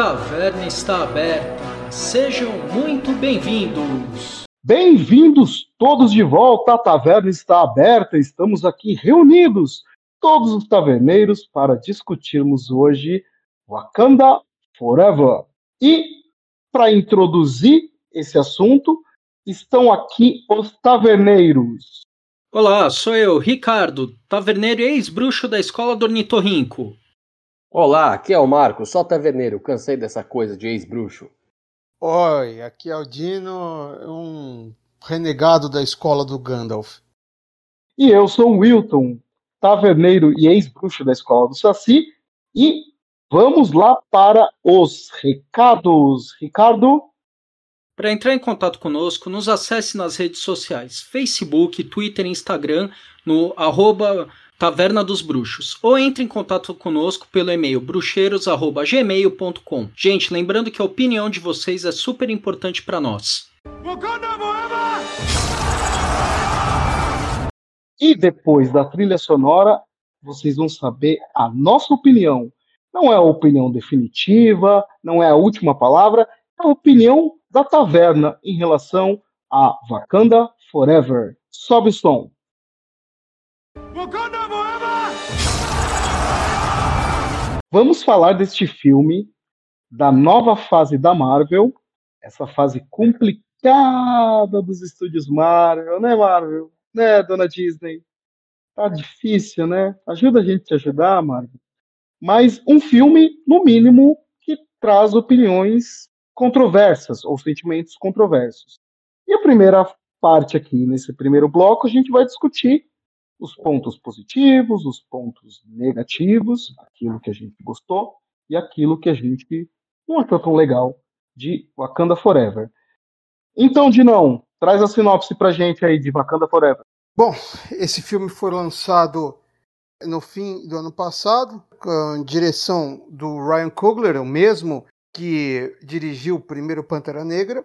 taverna está aberta. Sejam muito bem-vindos. Bem-vindos todos de volta. A taverna está aberta. Estamos aqui reunidos, todos os taverneiros, para discutirmos hoje Wakanda Forever. E para introduzir esse assunto, estão aqui os taverneiros. Olá, sou eu, Ricardo, taverneiro e ex-bruxo da escola do Ornitorrinco. Olá, aqui é o Marco, só taverneiro, cansei dessa coisa de ex-bruxo. Oi, aqui é o Dino, um renegado da escola do Gandalf. E eu sou o Wilton, taverneiro e ex-bruxo da escola do Saci, e vamos lá para os recados. Ricardo? Para entrar em contato conosco, nos acesse nas redes sociais, Facebook, Twitter e Instagram, no arroba Taverna dos Bruxos, ou entre em contato conosco pelo e-mail bruxeiros@gmail.com. Gente, lembrando que a opinião de vocês é super importante para nós. E depois da trilha sonora, vocês vão saber a nossa opinião. Não é a opinião definitiva, não é a última palavra, é a opinião da taverna em relação a Wakanda Forever. Sobe o som. Vamos falar deste filme, da nova fase da Marvel, essa fase complicada dos estúdios Marvel, né, Marvel? Né, dona Disney? Tá difícil, né? Ajuda a gente a ajudar, Marvel. Mas um filme, no mínimo, que traz opiniões controversas ou sentimentos controversos. E a primeira parte aqui, nesse primeiro bloco, a gente vai discutir os pontos positivos, os pontos negativos, aquilo que a gente gostou e aquilo que a gente não achou tão legal de Wakanda Forever. Então, Dinão, traz a sinopse pra gente aí de Wakanda Forever. Bom, esse filme foi lançado no fim do ano passado, com direção do Ryan Coogler, o mesmo que dirigiu o primeiro Pantera Negra.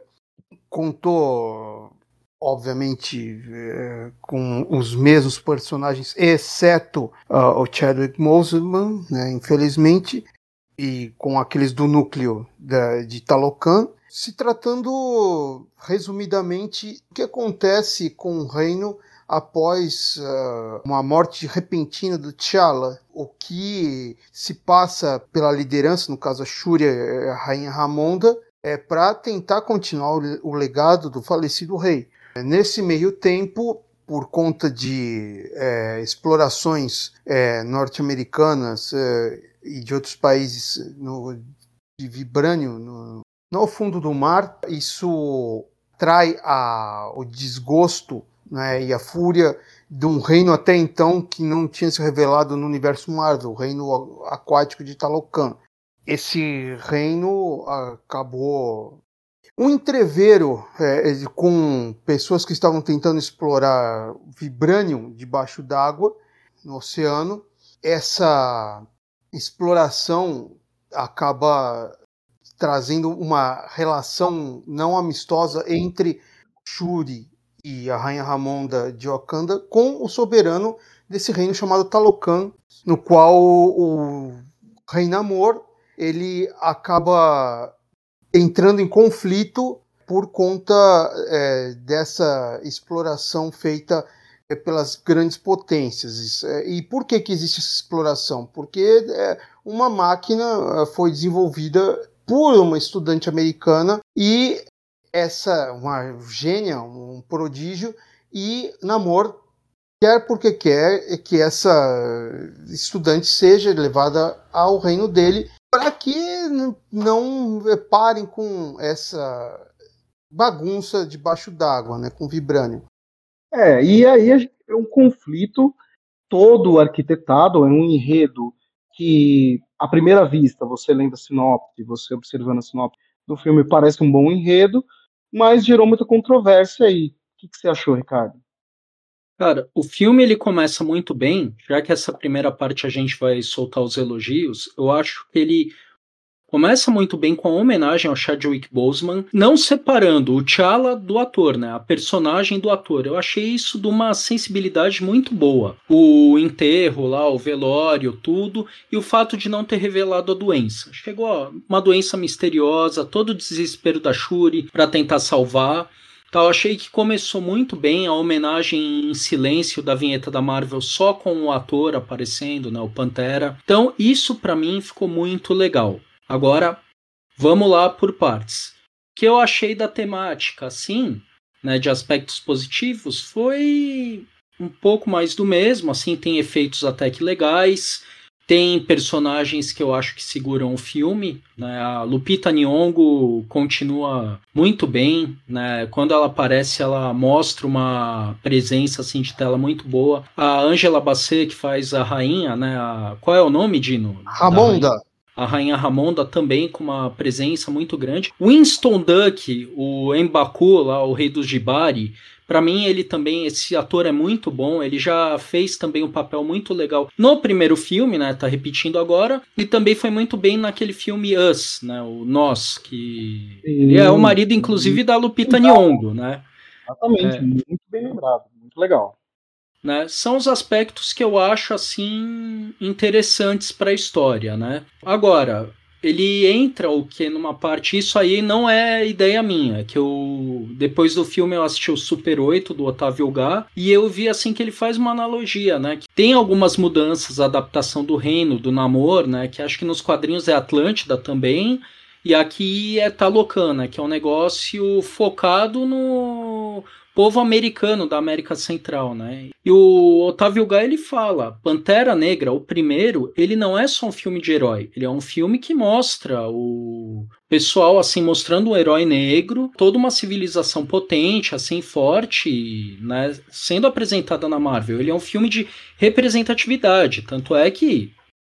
Contou obviamente é, com os mesmos personagens, exceto uh, o Chadwick Boseman, né, infelizmente, e com aqueles do núcleo da, de Talocan, se tratando resumidamente o que acontece com o reino após uh, uma morte repentina do T'Challa, o que se passa pela liderança, no caso a Shuri, a rainha Ramonda, é para tentar continuar o legado do falecido rei. Nesse meio tempo, por conta de é, explorações é, norte-americanas é, e de outros países no, de vibrânio no, no, fundo do mar, isso trai a, o desgosto né, e a fúria de um reino até então que não tinha se revelado no universo Marvel, o reino aquático de Talocan. Esse reino acabou um entreveiro é, com pessoas que estavam tentando explorar vibranium debaixo d'água no oceano. Essa exploração acaba trazendo uma relação não amistosa entre Shuri e a Rainha Ramonda de Wakanda com o soberano desse reino chamado Talocan, no qual o Rei Namor ele acaba entrando em conflito por conta é, dessa exploração feita é, pelas grandes potências. É, e por que, que existe essa exploração? Porque é, uma máquina foi desenvolvida por uma estudante americana e essa uma gênia, um prodígio, e Namor quer porque quer que essa estudante seja levada ao reino dele para que não parem com essa bagunça debaixo d'água, né, com vibrânio. É, e aí é um conflito todo arquitetado, é um enredo que, à primeira vista, você lendo a sinopse, você observando a sinopse do filme, parece um bom enredo, mas gerou muita controvérsia aí. O que, que você achou, Ricardo? Cara, o filme ele começa muito bem, já que essa primeira parte a gente vai soltar os elogios, eu acho que ele Começa muito bem com a homenagem ao Chadwick Boseman, não separando o T'Challa do ator, né? A personagem do ator. Eu achei isso de uma sensibilidade muito boa. O enterro lá, o velório, tudo, e o fato de não ter revelado a doença. Chegou ó, uma doença misteriosa, todo o desespero da Shuri para tentar salvar. Então, achei que começou muito bem a homenagem em silêncio da vinheta da Marvel só com o ator aparecendo, né, o Pantera. Então, isso para mim ficou muito legal. Agora, vamos lá por partes. O que eu achei da temática, assim, né, de aspectos positivos, foi um pouco mais do mesmo, assim, tem efeitos até que legais, tem personagens que eu acho que seguram o filme, né? A Lupita Nyong'o continua muito bem, né? Quando ela aparece, ela mostra uma presença assim de tela muito boa. A Angela Bassett que faz a rainha, né? A... Qual é o nome, Dino? Ramonda a rainha Ramonda também com uma presença muito grande. Winston Duck, o Mbaku, lá, o rei dos Jibari, para mim ele também, esse ator é muito bom, ele já fez também um papel muito legal no primeiro filme, né, tá repetindo agora, e também foi muito bem naquele filme Us, né, o Nós, que ele é o marido inclusive da Lupita Nyong'o, né? Exatamente, é. muito bem lembrado, muito legal. Né, são os aspectos que eu acho assim interessantes para a história, né? Agora, ele entra o que numa parte isso aí não é ideia minha, que eu depois do filme eu assisti o Super 8 do Otávio Gá e eu vi assim que ele faz uma analogia, né? Que tem algumas mudanças, adaptação do reino, do namoro, né, que acho que nos quadrinhos é Atlântida também. E aqui é Talocana, que é um negócio focado no povo americano da América Central, né? E o Otávio Gá ele fala, Pantera Negra, o primeiro, ele não é só um filme de herói, ele é um filme que mostra o pessoal assim mostrando um herói negro, toda uma civilização potente, assim forte, né, sendo apresentada na Marvel. Ele é um filme de representatividade, tanto é que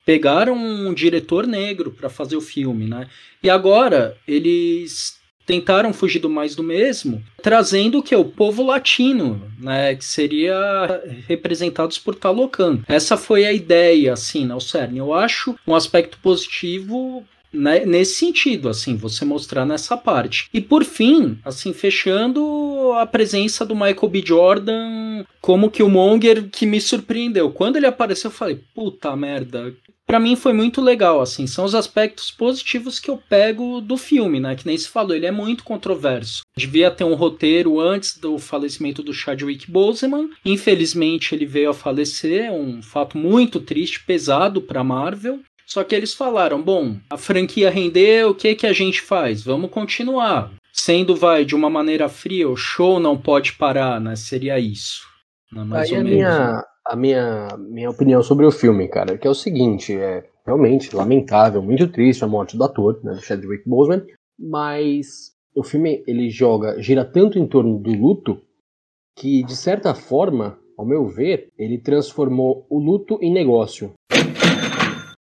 pegaram um diretor negro para fazer o filme, né? E agora eles tentaram fugir do mais do mesmo, trazendo o que o povo latino, né, que seria representados por Talocan. Essa foi a ideia, assim, né, o cerne. Eu acho um aspecto positivo né, nesse sentido, assim, você mostrar nessa parte. E por fim, assim, fechando a presença do Michael B. Jordan como que o Monger que me surpreendeu. Quando ele apareceu, eu falei, puta merda, para mim foi muito legal, assim, são os aspectos positivos que eu pego do filme, né? Que nem se falou, ele é muito controverso. Devia ter um roteiro antes do falecimento do Chadwick Boseman. Infelizmente ele veio a falecer, um fato muito triste, pesado para Marvel. Só que eles falaram, bom, a franquia rendeu, o que que a gente faz? Vamos continuar. Sendo vai de uma maneira fria, o show não pode parar, né? Seria isso. Né? Mais Aí ou menos. Minha? A minha, minha opinião sobre o filme, cara, que é o seguinte, é realmente lamentável, muito triste a morte do ator, né, Chadwick Boseman, mas o filme ele joga, gira tanto em torno do luto que de certa forma, ao meu ver, ele transformou o luto em negócio.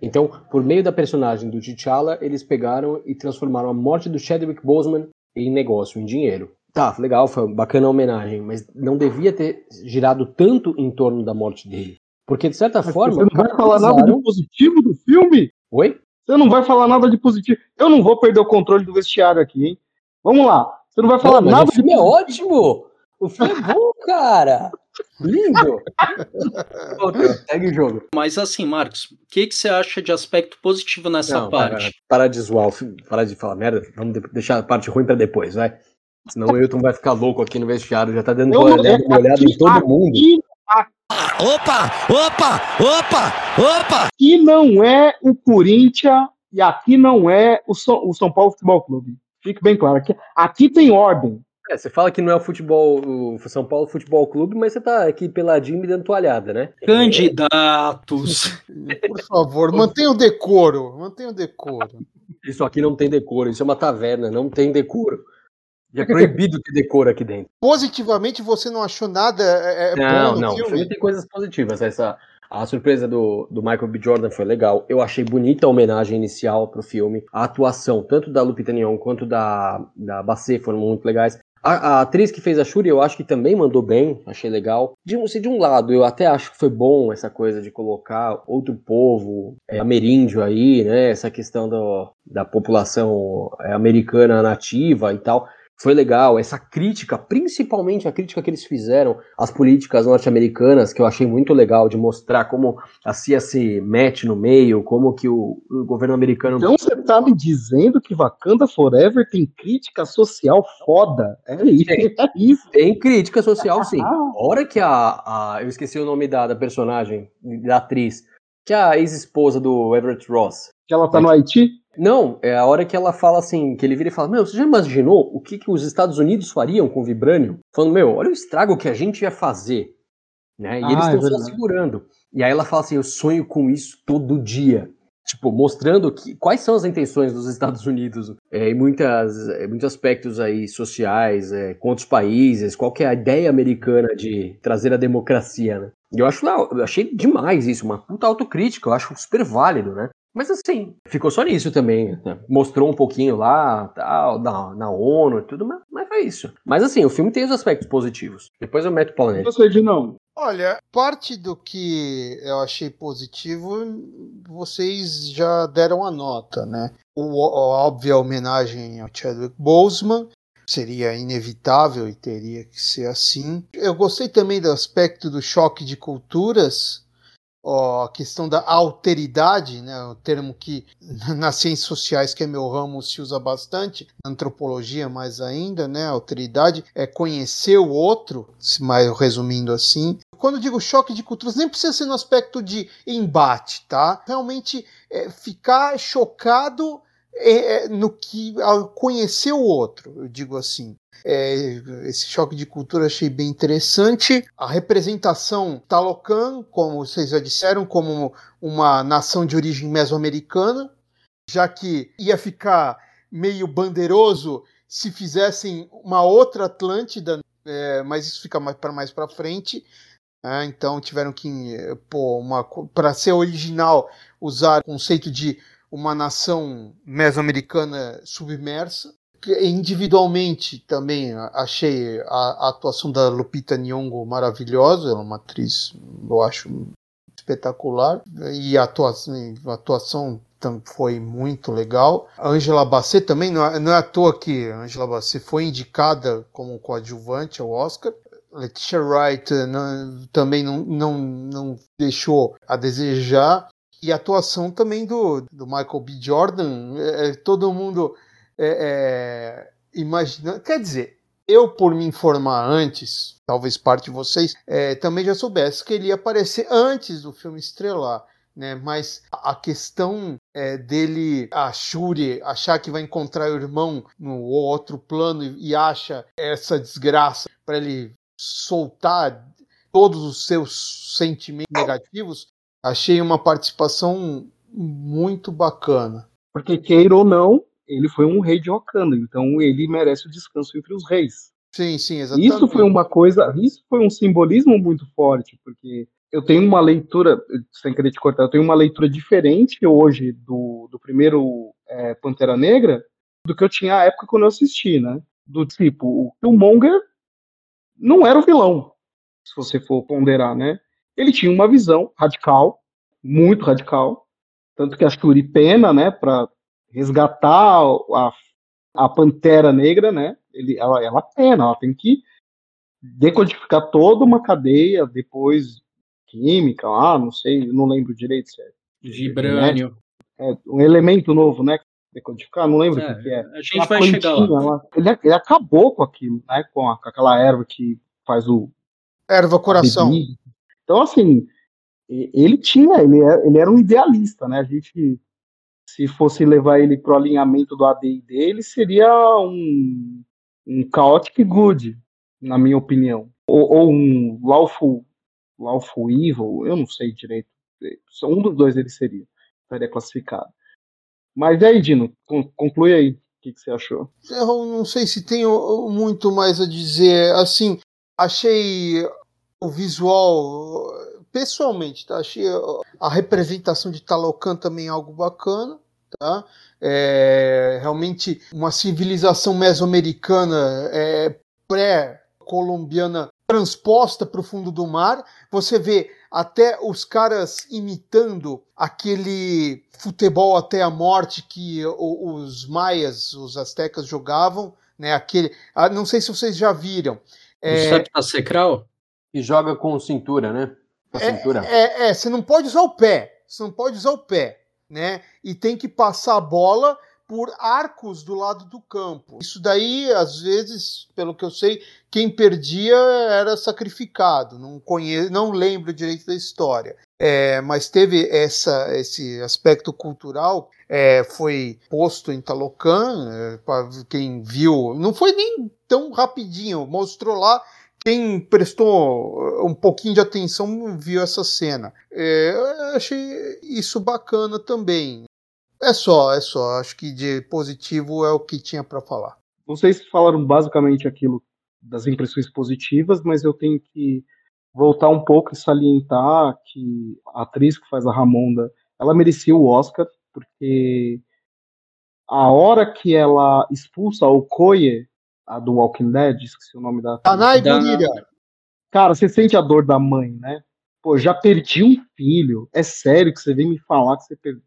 Então, por meio da personagem do T'Challa, eles pegaram e transformaram a morte do Chadwick Boseman em negócio, em dinheiro. Tá, legal, foi bacana a homenagem, mas não devia ter girado tanto em torno da morte dele. Porque, de certa mas forma. Você não vai falar nada de positivo do filme? Oi? Você não vai falar nada de positivo. Eu não vou perder o controle do vestiário aqui, hein? Vamos lá. Você não vai falar não, nada. O filme de... é ótimo! O filme é bom, cara! Lindo! Segue o jogo. Mas assim, Marcos, o que, que você acha de aspecto positivo nessa não, parte? Para, para de zoar, para de falar merda. Vamos deixar a parte ruim para depois, vai. Senão o Ailton vai ficar louco aqui no vestiário, já tá dando uma olhada, uma olhada em todo mundo. Aqui, opa, opa, opa, opa! Aqui não é o Corinthians e aqui não é o São, o São Paulo Futebol Clube. Fique bem claro. Aqui, aqui tem ordem. É, você fala que não é o futebol, o São Paulo Futebol Clube, mas você tá aqui peladinho me dando toalhada, né? Candidatos. Por favor, mantenha o decoro. Mantenha o decoro. Isso aqui não tem decoro, isso é uma taverna, não tem decoro. E é proibido ter decoro aqui dentro. Positivamente, você não achou nada é, é não, bom no não. filme? filme tem coisas positivas. Essa, a surpresa do, do Michael B. Jordan foi legal. Eu achei bonita a homenagem inicial pro filme. A atuação, tanto da Lupita Nyong'o quanto da, da Bassett foram muito legais. A, a, atriz que fez a Shuri, eu acho que também mandou bem, achei legal. De, se de um lado, eu até acho que foi bom essa coisa de colocar outro povo é, ameríndio aí, né? Essa questão do, da população é, americana nativa e tal foi legal. Essa crítica, principalmente a crítica que eles fizeram às políticas norte-americanas, que eu achei muito legal de mostrar como a CIA se mete no meio, como que o, o governo americano. Então você tá me dizendo que Wakanda Forever tem crítica social foda? É isso. Tem, é isso. tem crítica social, sim. A hora que a, a. Eu esqueci o nome da, da personagem, da atriz, que é a ex-esposa do Everett Ross. Que ela tá no Haiti? Não, é a hora que ela fala assim, que ele vira e fala, meu, você já imaginou o que, que os Estados Unidos fariam com o Vibranium? Falando, meu, olha o estrago que a gente ia fazer. Né? E ah, eles estão é só segurando. E aí ela fala assim, eu sonho com isso todo dia. Tipo, mostrando que, quais são as intenções dos Estados Unidos é, em muitas, é, muitos aspectos aí sociais, é, com outros países, qual que é a ideia americana de trazer a democracia, né? E eu acho eu achei demais isso, uma puta autocrítica, eu acho super válido, né? Mas assim, ficou só nisso também. Né? Mostrou um pouquinho lá, tal, na, na ONU e tudo, mas, mas foi isso. Mas assim, o filme tem os aspectos positivos. Depois eu meto o pau nele. Você de não. Olha, parte do que eu achei positivo, vocês já deram a nota, né? O, a óbvia homenagem ao Chadwick Boseman, seria inevitável e teria que ser assim. Eu gostei também do aspecto do choque de culturas, a questão da alteridade, né, o termo que nas ciências sociais, que é meu ramo, se usa bastante, antropologia mais ainda, né, alteridade é conhecer o outro, mais resumindo assim. Quando digo choque de culturas, nem precisa ser no aspecto de embate, tá? Realmente é, ficar chocado é, é, no que ao conhecer o outro, eu digo assim. É, esse choque de cultura achei bem interessante. A representação Talocan, como vocês já disseram, como uma nação de origem mesoamericana, já que ia ficar meio bandeiroso se fizessem uma outra Atlântida, é, mas isso fica mais para mais para frente. É, então tiveram que, pô, para ser original, usar o conceito de uma nação mesoamericana submersa. Individualmente também achei a, a, atuação da Lupita Nyong'o maravilhosa, ela é uma atriz, eu acho espetacular e a atuação, a atuação foi muito legal. A Angela Bassett também, não é, não é à toa que a Angela Bassett foi indicada como coadjuvante ao Oscar. Letitia Wright não, também não, não, não deixou a desejar e a atuação também do, do Michael B. Jordan, é todo mundo é, é, imaginando. Quer dizer, eu, por me informar antes, talvez parte de vocês, é, também já soubesse que ele ia aparecer antes do filme estrelar. Né, mas a questão é, dele, a Shuri, achar que vai encontrar o irmão no outro plano e, e acha essa desgraça para ele soltar todos os seus sentimentos negativos, achei uma participação muito bacana. Porque, queira ou não, ele foi um rei de Wakanda, então ele merece o descanso entre os reis. Sim, sim, exatamente. Isso foi uma coisa, isso foi um simbolismo muito forte, porque eu tenho uma leitura, sem querer te cortar, eu tenho uma leitura diferente hoje do, do primeiro é, Pantera Negra do que eu tinha à época quando eu assisti, né? Do tipo, o Killmonger não era o vilão, se você for ponderar, né? ele tinha uma visão radical, muito radical, tanto que a Shuri pena, né, para resgatar a, a Pantera Negra, né, ele, ela, ela pena, ela tem que decodificar toda uma cadeia, depois química, ah, não sei, não lembro direito certo. Vibrânio. É, um elemento novo, né, decodificar, não lembro é, o que, que é. A gente vai chegar lá. ele, ele, acabou com aquilo, né, com, a, com aquela erva que faz o... Erva coração. Então, assim, ele tinha, ele era, é, ele era um idealista, né? A gente, se fosse levar ele para o alinhamento do ADI dele, seria um, um chaotic good, na minha opinião. Ou, ou um lawful, lawful evil, eu não sei direito. Um dos dois ele seria, estaria classificado. Mas aí, Dino, conclui aí. O que, que você achou? Eu não sei se tenho muito mais a dizer. Assim, achei o visual, pessoalmente, tá? achei a representação de Talocan também algo bacana. Tá? É, realmente uma civilização mesoamericana é, pré-colombiana transposta para o fundo do mar. Você vê até os caras imitando aquele futebol até a morte que os maias, os astecas jogavam, né? Aquele, ah, não sei se vocês já viram. É, o septacecral? E joga com cintura, né? Com é. É, é, você não pode usar o pé. Você não pode usar o pé, né? E tem que passar a bola por arcos do lado do campo. Isso daí, às vezes, pelo que eu sei, quem perdia era sacrificado. Não conheço, não lembro direito da história. É, mas teve essa, esse aspecto cultural, é, foi posto em Talocan, é, para quem viu, não foi nem tão rapidinho, mostrou lá quem prestou um pouquinho de atenção viu essa cena. É, eu achei isso bacana também. É só, é só. Acho que de positivo é o que tinha para falar. Vocês falaram basicamente aquilo das impressões positivas, mas eu tenho que voltar um pouco e salientar que a atriz que faz a Ramonda, ela merecia o Oscar, porque a hora que ela expulsa o Koye, a do Walking Dead, esqueci o nome da Tanai Bonilha. Cara, você sente a dor da mãe, né? Pô, já perdi um filho. É sério que você vem me falar que você perdeu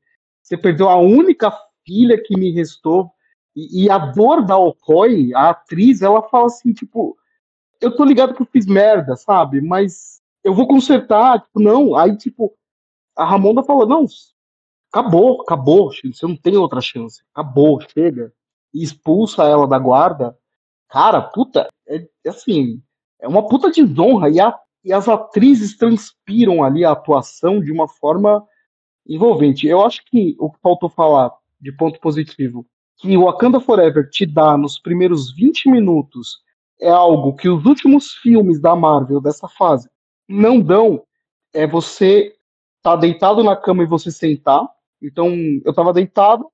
você perdeu a única filha que me restou. E, e a dor da Okoi, a atriz, ela fala assim, tipo, eu tô ligado que eu fiz merda, sabe? Mas eu vou consertar, tipo, não. Aí, tipo, a Ramonda falou, não, acabou, acabou, você não tem outra chance. Acabou, chega. E expulsa ela da guarda. Cara, puta, é, é assim, é uma puta desonra. E, e as atrizes transpiram ali a atuação de uma forma envolvente. Eu acho que o que faltou falar de ponto positivo, que o Wakanda Forever te dá nos primeiros 20 minutos, é algo que os últimos filmes da Marvel dessa fase não dão, é você tá deitado na cama e você sentar. Então, eu tava deitado,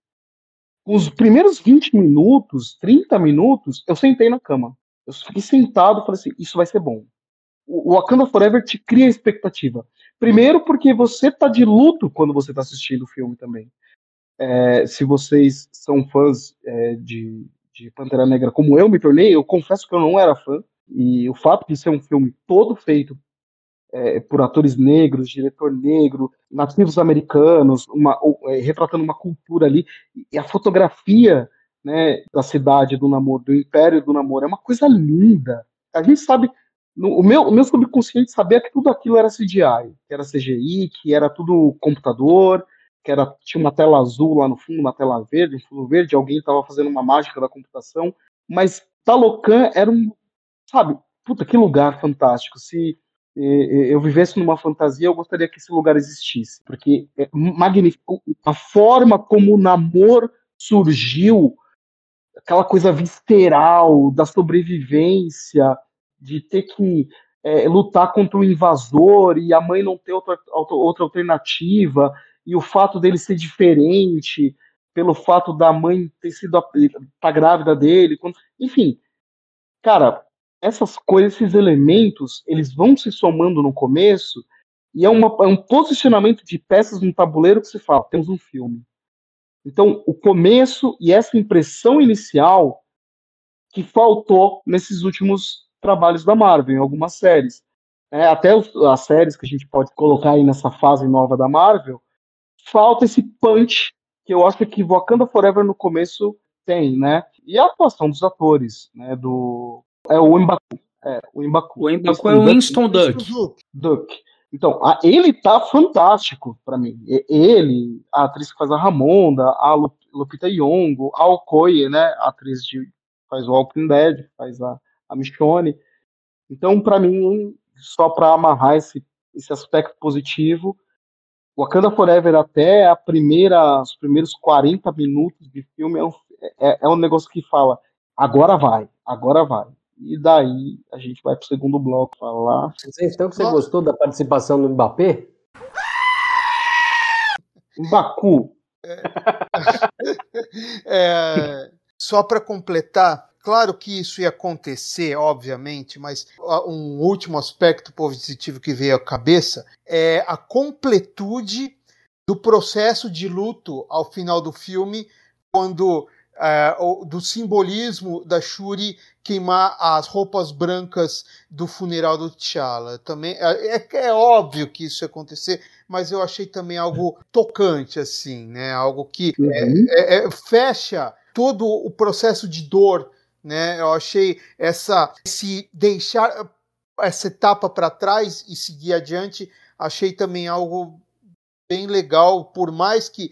os primeiros 20 minutos, 30 minutos, eu sentei na cama. Eu fiquei sentado e falei assim, isso vai ser bom. O Wakanda Forever te cria expectativa. Primeiro, porque você tá de luto quando você tá assistindo o filme também. É, se vocês são fãs é, de, de Pantera Negra, como eu me tornei, eu confesso que eu não era fã. E o fato de ser um filme todo feito é, por atores negros, diretor negro, nativos americanos, uma, é, retratando uma cultura ali, e a fotografia né, da cidade do namoro, do império do namoro, é uma coisa linda. A gente sabe no, o, meu, o meu subconsciente sabia que tudo aquilo era CGI, que era CGI, que era tudo computador, que era, tinha uma tela azul lá no fundo, uma tela verde, um fundo verde, alguém estava fazendo uma mágica da computação, mas Talocan era um, sabe, puta, que lugar fantástico. Se eu vivesse numa fantasia, eu gostaria que esse lugar existisse, porque é magnífico. A forma como o namoro surgiu, aquela coisa visceral da sobrevivência, de ter que é, lutar contra o invasor e a mãe não ter outra, outra alternativa, e o fato dele ser diferente, pelo fato da mãe ter sido tá grávida dele, enfim, cara, essas coisas, esses elementos, eles vão se somando no começo e é, uma, é um posicionamento de peças no tabuleiro que se fala, temos um filme. Então, o começo e essa impressão inicial que faltou nesses últimos trabalhos da Marvel, em algumas séries. É, até os, as séries que a gente pode colocar aí nessa fase nova da Marvel, falta esse punch que eu acho que Wakanda Forever no começo tem, né? E a atuação dos atores, né? Do é o Mbaku, é o Mbaku. O Mbaku é o Winston Duck. Duck. Então, a, ele tá fantástico para mim. Ele, a atriz que faz a Ramonda, a Lupita Nyong'o, a Okoye, né? A atriz de faz o Walking Dead, faz a a Michonne. Então, para mim, só para amarrar esse, esse aspecto positivo, Wakanda Forever até a primeira, os primeiros 40 minutos de filme é é, é um negócio que fala, agora vai, agora vai. E daí a gente vai pro segundo bloco falar. Então que você gostou da participação do Mbappé? Mbaku. É, é, só para completar, Claro que isso ia acontecer, obviamente, mas um último aspecto positivo que veio à cabeça é a completude do processo de luto ao final do filme, quando é, do simbolismo da Shuri queimar as roupas brancas do funeral do T'Challa. Também é, é, é, óbvio que isso ia acontecer, mas eu achei também algo tocante, assim, né? Algo que uhum. é, é, é fecha todo o processo de dor, né? Eu achei essa se deixar essa etapa para trás e seguir adiante, achei também algo bem legal, por mais que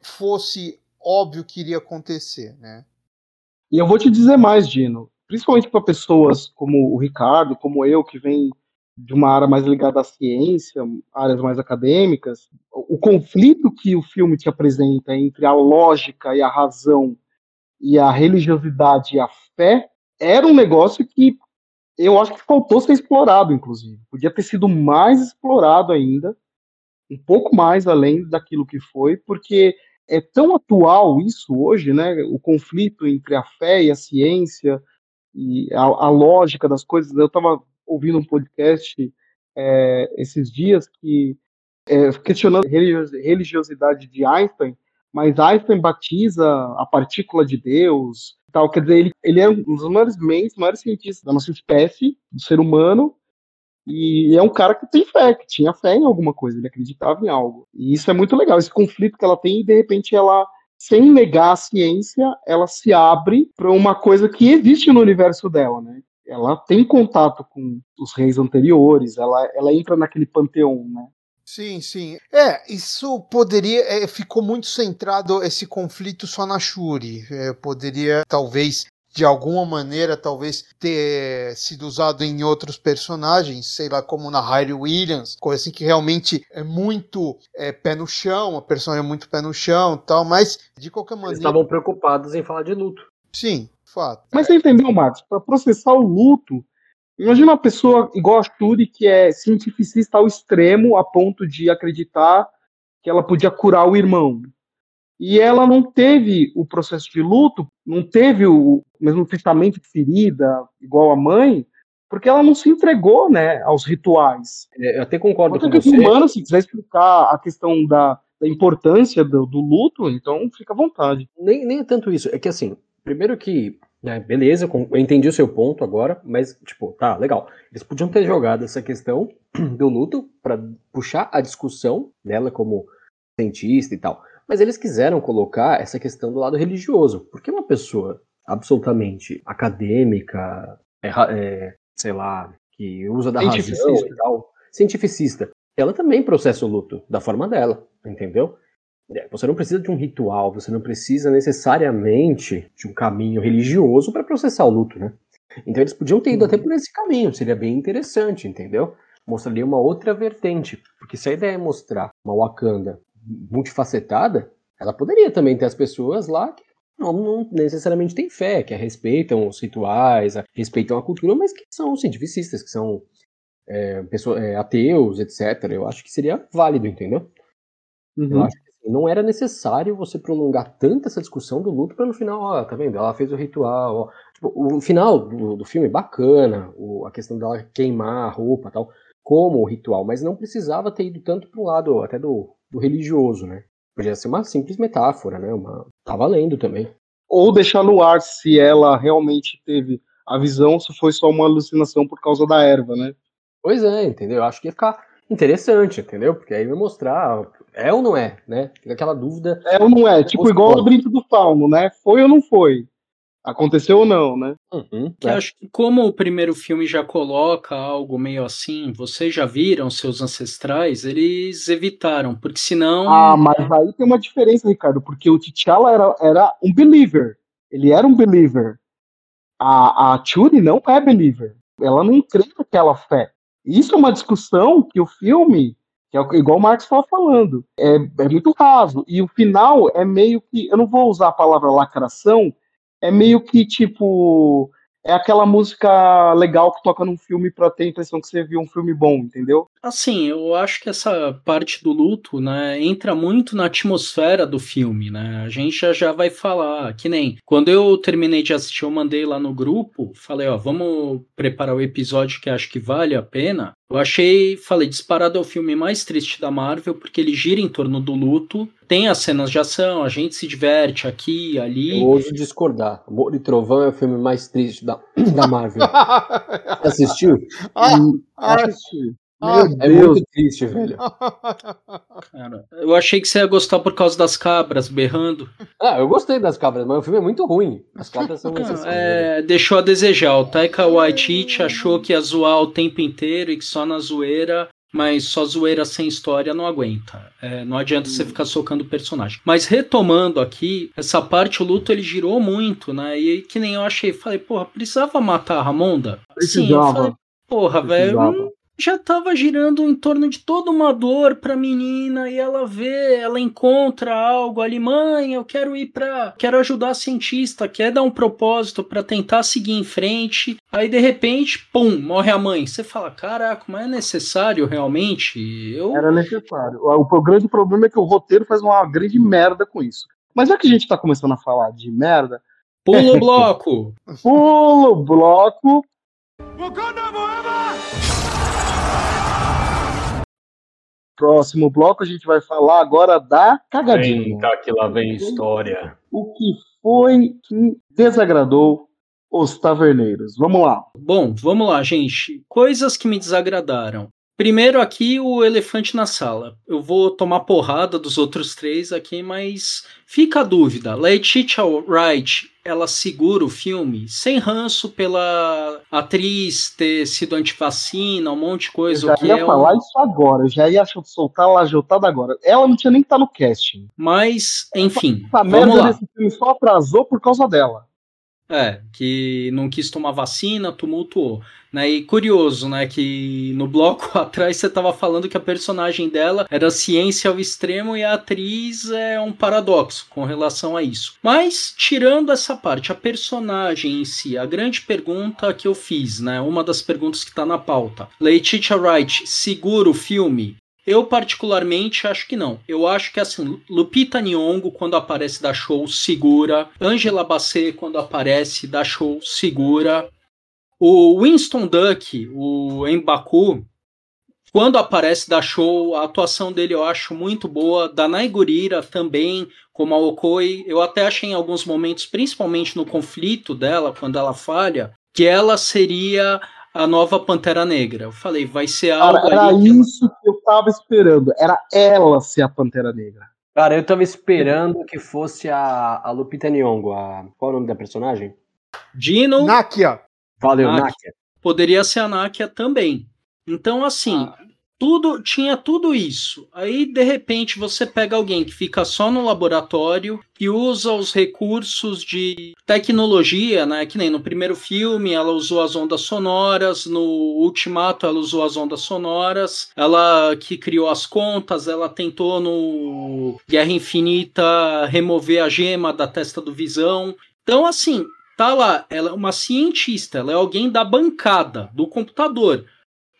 fosse óbvio que iria acontecer, né? E eu vou te dizer mais, Dino, principalmente para pessoas como o Ricardo, como eu, que vem de uma área mais ligada à ciência, áreas mais acadêmicas, o conflito que o filme te apresenta entre a lógica e a razão e a religiosidade e a fé era um negócio que eu acho que faltou ser explorado, inclusive. Podia ter sido mais explorado ainda, um pouco mais além daquilo que foi, porque é tão atual isso hoje, né? O conflito entre a fé e a ciência e a, a lógica das coisas. Eu estava ouvindo um podcast é, esses dias que é, questionando a religiosidade de Einstein, mas Einstein batiza a partícula de Deus, tal. Quer dizer, ele, ele é um dos maiores maiores cientistas da nossa espécie, do ser humano, e é um cara que tem fé, que tinha fé em alguma coisa, ele acreditava em algo. E isso é muito legal, esse conflito que ela tem, e de repente ela, sem negar a ciência, ela se abre para uma coisa que existe no universo dela, né? Ela tem contato com os reis anteriores, ela, ela entra naquele panteão, né? Sim, sim. É, isso poderia. É, ficou muito centrado esse conflito só na Shuri. É, poderia, talvez, de alguma maneira, talvez ter sido usado em outros personagens, sei lá, como na Harry Williams, coisa assim que realmente é muito é, pé no chão, a personagem é muito pé no chão tal, mas de qualquer maneira. Eles estavam preocupados em falar de luto. Sim, fato. Mas você entendeu, Marcos? Para processar o luto, imagina uma pessoa igual a Shuri, que é cientificista ao extremo, a ponto de acreditar que ela podia curar o irmão e ela não teve o processo de luto, não teve o mesmo tratamento de ferida igual a mãe, porque ela não se entregou, né, aos rituais. É, eu até concordo com você. Humano, se quiser explicar a questão da, da importância do, do, luto, então fica à vontade. Nem, nem é tanto isso, é que assim, primeiro que, né, beleza, eu entendi o seu ponto agora, mas, tipo, tá, legal. Eles podiam ter jogado essa questão do luto para puxar a discussão dela como cientista e tal. Mas eles quiseram colocar essa questão do lado religioso. Porque uma pessoa absolutamente acadêmica, é, é, sei lá, que usa da razão e tal, cientificista, ela também processa o luto da forma dela, entendeu? É, você não precisa de um ritual, você não precisa necessariamente de um caminho religioso para processar o luto, né? Então eles podiam ter ido uhum. até por esse caminho, seria bem interessante, entendeu? Mostraria uma outra vertente, porque se a ideia é mostrar uma Wakanda multifacetada, ela poderia também ter as pessoas lá que não, não, necessariamente têm fé, que respeitam os rituais, respeitam a cultura, mas que são cientificistas, que são é, pessoas, é, ateus, etc. Eu acho que seria válido, entendeu? Uhum. Eu acho que assim, não era necessário você prolongar tanto essa discussão do luto para no final, ó, tá vendo? Ela fez o ritual, ó. Tipo, o final do, do filme, bacana, o, a questão dela queimar a roupa tal, como o ritual, mas não precisava ter ido tanto pro lado até do do religioso, né? Podia ser uma simples metáfora, né? Uma... Tá valendo também. Ou deixar no ar se ela realmente teve a visão, se foi só uma alucinação por causa da erva, né? Pois é, entendeu? Eu acho que ia ficar interessante, entendeu? Porque aí vai mostrar é ou não é, né? Fica aquela dúvida. É ou não é, tipo igual o labirinto do fauno, né? Foi ou não foi? Aconteceu ou não, né? Uhum, que é. acho que como o primeiro filme já coloca algo meio assim, vocês já viram seus ancestrais, eles evitaram, porque senão... Ah, mas aí tem uma diferença, Ricardo, porque o T'Challa era, era um believer, ele era um believer. A, a Churi não é believer, ela não crê naquela fé. Isso é uma discussão que o filme, que é igual o Marx estava falando, é, é muito raso, e o final é meio que, eu não vou usar a palavra lacração, é meio que tipo. É aquela música legal que toca num filme pra ter a impressão que você viu um filme bom, entendeu? Assim, eu acho que essa parte do luto, né, entra muito na atmosfera do filme, né? A gente já, já vai falar, que nem quando eu terminei de assistir, eu mandei lá no grupo, falei, ó, vamos preparar o episódio que acho que vale a pena. Eu achei, falei, disparado é o filme mais triste da Marvel, porque ele gira em torno do luto, tem as cenas de ação, a gente se diverte aqui, ali. Eu ouso discordar. Amor e Trovão é o filme mais triste da, da Marvel. Assistiu? Ah, ah, Assisti. Ah, Meu É Deus. muito triste, velho. Cara, eu achei que você ia gostar por causa das cabras berrando. Ah, eu gostei das cabras, mas o filme é muito ruim. As cabras são exceção. É, deixou a desejar. O Taika Waititi achou que ia zoar o tempo inteiro e que só na zoeira, mas só zoeira sem história não aguenta. É, não adianta você ficar socando o personagem. Mas retomando aqui, essa parte, o luto ele girou muito, né? E que nem eu achei, falei, porra, precisava matar a Ramonda? Sim, eu Precisava. falei, porra, velho. Já tava girando em torno de toda uma dor pra menina e ela vê, ela encontra algo ali, mãe, eu quero ir pra. quero ajudar a cientista, quer dar um propósito pra tentar seguir em frente. Aí de repente, pum, morre a mãe. Você fala, caraca, mas é necessário realmente? Eu. Era necessário. O, grande problema é que o roteiro faz uma grande merda com isso. Mas já que a gente tá começando a falar de merda, Pula o bloco! pula o Próximo bloco a gente vai falar agora da cagadinha. que lá vem história. O que foi que desagradou os taverneiros? Vamos lá. Bom, vamos lá, gente. Coisas que me desagradaram. Primeiro aqui o elefante na sala. Eu vou tomar porrada dos outros três aqui, mas fica a dúvida. Letitia Wright, ela segura o filme sem ranço pela atriz ter sido antivacina, um monte de Eu coisa. já o que ia é um- falar isso agora. Eu já ia soltar lá ajotada agora. Ela não tinha nem que estar no casting. Mas, enfim, Essa vamos merda desse filme só atrasou por causa dela. É, que não quis tomar vacina, tumultuou. Né? E curioso, né, que no bloco atrás você estava falando que a personagem dela era ciência ao extremo e a atriz é um paradoxo com relação a isso. Mas, tirando essa parte, a personagem em si, a grande pergunta que eu fiz, né, uma das perguntas que está na pauta. Letitia Wright segura o filme? Eu, particularmente, acho que não. Eu acho que, assim, Lupita Nyong'o, quando aparece, dá show, segura. Angela Bassett, quando aparece, dá show, segura. O Winston Duck, o Embaku, quando aparece, dá show. A atuação dele eu acho muito boa. Danai Gurira também, como a Okoi. Eu até achei em alguns momentos, principalmente no conflito dela, quando ela falha, que ela seria a nova Pantera Negra. Eu falei, vai ser algo Cara, era ali isso que eu tava esperando. Era ela ser a Pantera Negra. Cara, eu tava esperando que fosse a, a Lupita Nyong'o. A, qual é o nome da personagem? Dino Nakia. Valeu, Nakia. Nakia. poderia ser a Nakia também. Então, assim, tudo tinha tudo isso. Aí, de repente, você pega alguém que fica só no laboratório, que usa os recursos de tecnologia, né? Que nem no primeiro filme ela usou as ondas sonoras, no Ultimato ela usou as ondas sonoras, ela que criou as contas, ela tentou no Guerra Infinita remover a gema da testa do Visão. Então, assim, tá lá, ela é uma cientista, ela é alguém da bancada, do computador.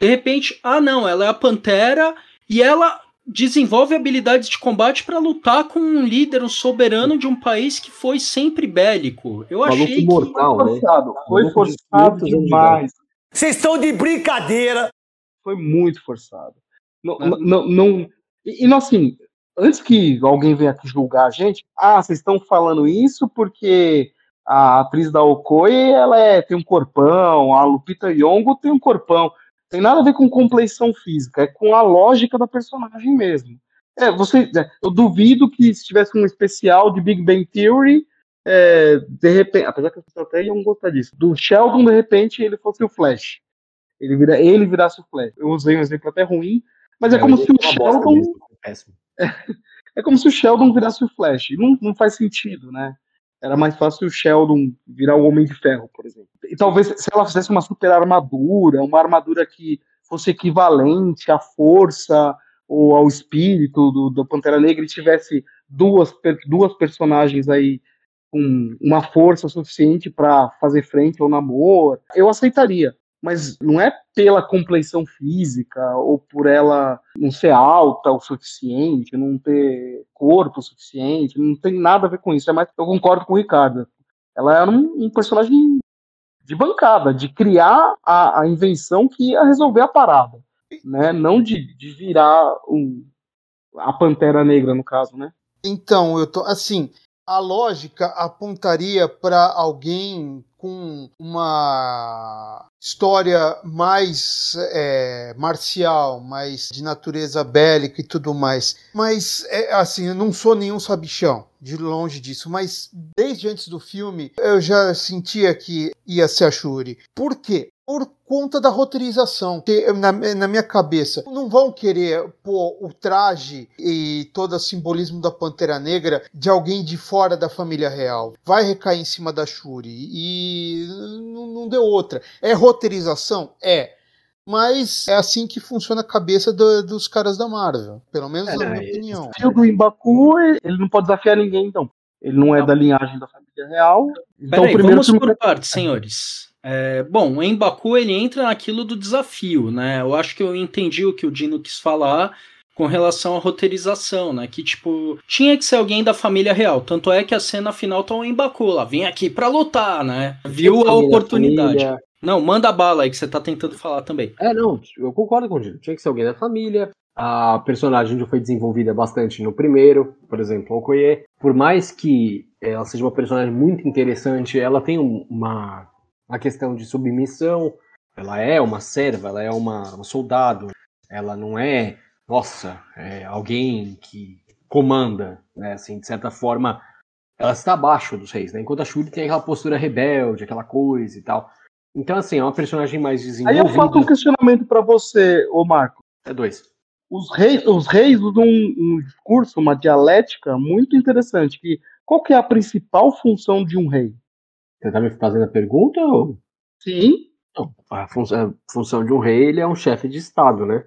De repente, ah não, ela é a Pantera e ela desenvolve habilidades de combate para lutar com um líder, um soberano de um país que foi sempre bélico. Eu Maluco achei que mortal, Foi né? forçado. Foi Maluco de forçado demais. Vocês estão de brincadeira. Foi muito forçado. Não, É. não, não, e, e assim, antes que alguém venha aqui julgar a gente, ah, vocês estão falando isso porque a atriz da Okoi, ela é, tem um corpão, a Lupita Nyong'o tem um corpão. Tem nada a ver com compleição física, é com a lógica da personagem mesmo. É, você, é, eu duvido que se tivesse um especial de Big Bang Theory, é, de repente, apesar que as pessoas até iam gostar disso, do Sheldon, de repente, ele fosse o Flash. Ele, vira, ele virasse o Flash. Eu usei um exemplo até ruim, mas é, como eu se o bosta Sheldon. mesmo, péssimo. É como se o Sheldon virasse o Flash. Não, não faz sentido, né? Era mais fácil o Sheldon virar o Homem de Ferro, por exemplo. E talvez se ela fizesse uma super armadura, uma armadura que fosse equivalente à força ou ao espírito do, do Pantera Negra e tivesse duas, duas personagens aí com uma força suficiente para fazer frente ao namoro, eu aceitaria. Mas não é pela compleição física ou por ela não ser alta o suficiente, não ter corpo suficiente, não tem nada a ver com isso. É mais, eu concordo com o Ricardo. Ela era um, um personagem de bancada, de criar a, a, invenção que ia resolver a parada, né? Não de, de virar um, a Pantera Negra, no caso, né? Então, eu tô assim, a lógica apontaria para alguém com uma história mais é, marcial, mais de natureza bélica e tudo mais. Mas, é, assim, eu não sou nenhum sabichão, de longe disso. Mas desde antes do filme, eu já sentia que ia ser a Shuri. Por quê? Por conta da roteirização. Que na, na, minha cabeça, não vão querer pôr o traje e todo o simbolismo da Pantera Negra de alguém de fora da família real. Vai recair em cima da Shuri. E não, não deu outra. É roteirização? É. Mas é assim que funciona a cabeça do, dos caras da Marvel. Pelo menos é, na minha opinião. O do Imbaku, ele não pode desafiar ninguém, então. Ele não é não. da linhagem da família real. Então, Peraí, vamos por partes, senhores. É, bom, em Baku ele entra naquilo do desafio, né? Eu acho que eu entendi o que o Dino quis falar com relação à roteirização, né? Que, tipo, tinha que ser alguém da família real. Tanto é que a cena final tá em Baku lá. Vem aqui pra lutar, né? Viu a oportunidade. Família. Não, manda bala aí que você tá tentando falar também. É, não, eu concordo com o Dino. Tinha que ser alguém da família. A personagem já foi desenvolvida bastante no primeiro, por exemplo, Okoye. Por mais que ela seja uma personagem muito interessante, ela tem uma a questão de submissão. Ela é uma serva, ela é uma, um soldado, ela não é, nossa, é alguém que comanda, né? Assim, de certa forma, ela está abaixo dos reis, né? Enquanto a Shuri tem aquela postura rebelde, aquela coisa e tal. Então, assim, é uma personagem mais desenvolvida. Aí eu faço um questionamento para você, ô Marco. É dois. Os reis, os reis usam um, um discurso, uma dialética muito interessante. Que, qual que é a principal função de um rei? Você tá me fazendo a pergunta? Ou... Sim. Não, a, fun a, função de um rei ele é um chefe de Estado, né?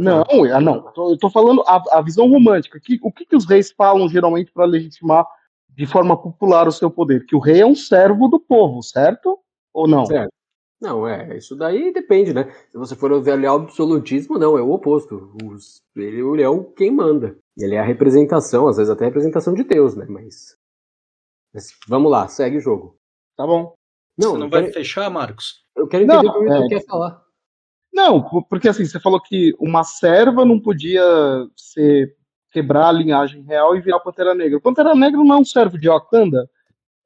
Não, ah, não. Eu tô falando a, a visão romântica. Que, o que, que os reis falam geralmente para legitimar de forma popular o seu poder? Que o rei é um servo do povo, certo? Ou não? Certo. Não, é, isso daí depende, né? Se você for avaliar o absolutismo, não, é o oposto. Os, ele, ele é o quem manda. Ele é a representação, às vezes até a representação de Deus, né? Mas, mas vamos lá, segue o jogo. Tá bom. Não, Você não vai quero... fechar, Marcos? Eu quero entender não, o que é... quer falar. Não, porque assim, você falou que uma serva não podia ser quebrar a linhagem real e virar Pantera Negra. O Pantera Negra não é um servo de Wakanda?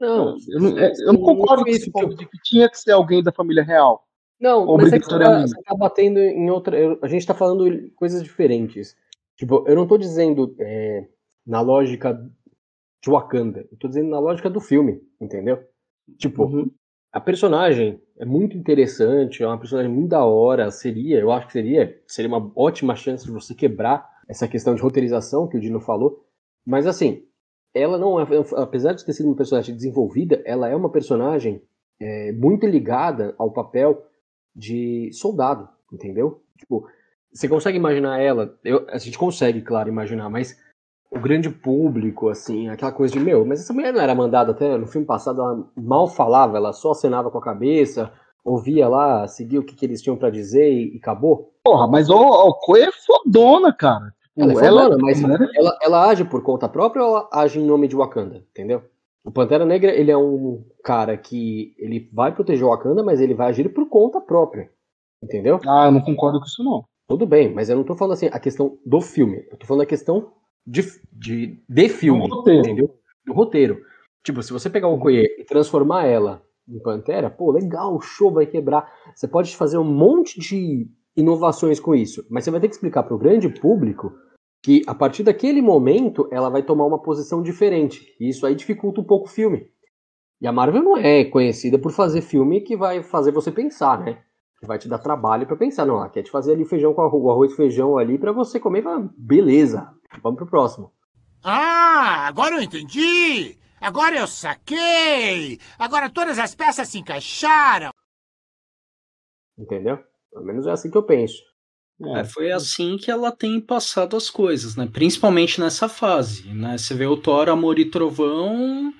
Não, eu não, é, eu não concordo com esse ponto de que tinha que ser alguém da família real. Não, mas é você tá, você tá batendo em outra. a gente tá falando coisas diferentes. Tipo, eu não tô dizendo é, na lógica de Wakanda, eu tô dizendo na lógica do filme, entendeu? Tipo, uhum. a personagem é muito interessante, é uma personagem muito da hora, seria, eu acho que seria, seria uma ótima chance de você quebrar essa questão de roteirização que o Dino falou, mas assim, ela não é, apesar de ter sido uma personagem desenvolvida, ela é uma personagem é, muito ligada ao papel de soldado, entendeu? Tipo, você consegue imaginar ela, eu, a gente consegue, claro, imaginar, mas o grande público, assim, aquela coisa de, meu, mas essa mulher não era mandada até no filme passado, ela mal falava, ela só acenava com a cabeça, ouvia lá, seguia o que, que eles tinham para dizer e, e, acabou. Porra, mas o, o é fodona, cara. Tipo, ela é fodona, ela, mas né? ela, ela age por conta própria ou ela age em nome de Wakanda, entendeu? O Pantera Negra, ele é um cara que ele vai proteger o Wakanda, mas ele vai agir por conta própria, entendeu? Ah, eu não concordo com isso não. Tudo bem, mas eu não tô falando assim a questão do filme, eu tô falando a questão de, de, de filme, do roteiro. entendeu? Do roteiro. Tipo, se você pegar o Okoye e transformar ela em Pantera, pô, legal, o show vai quebrar. Você pode fazer um monte de inovações com isso, mas você vai ter que explicar para o grande público que a partir daquele momento ela vai tomar uma posição diferente. E isso aí dificulta um pouco o filme. E a Marvel não é conhecida por fazer filme que vai fazer você pensar, né? Vai te dar trabalho para pensar. Não, ela quer te fazer ali feijão com arroz, arroz e feijão ali para você comer e falar, beleza, Vamos pro próximo. Ah, agora eu entendi! Agora eu saquei! Agora todas as peças se encaixaram! Entendeu? Pelo menos é assim que eu penso. É, foi assim que ela tem passado as coisas, né? Principalmente nessa fase, né? Você vê o Thor, Amor e Trovão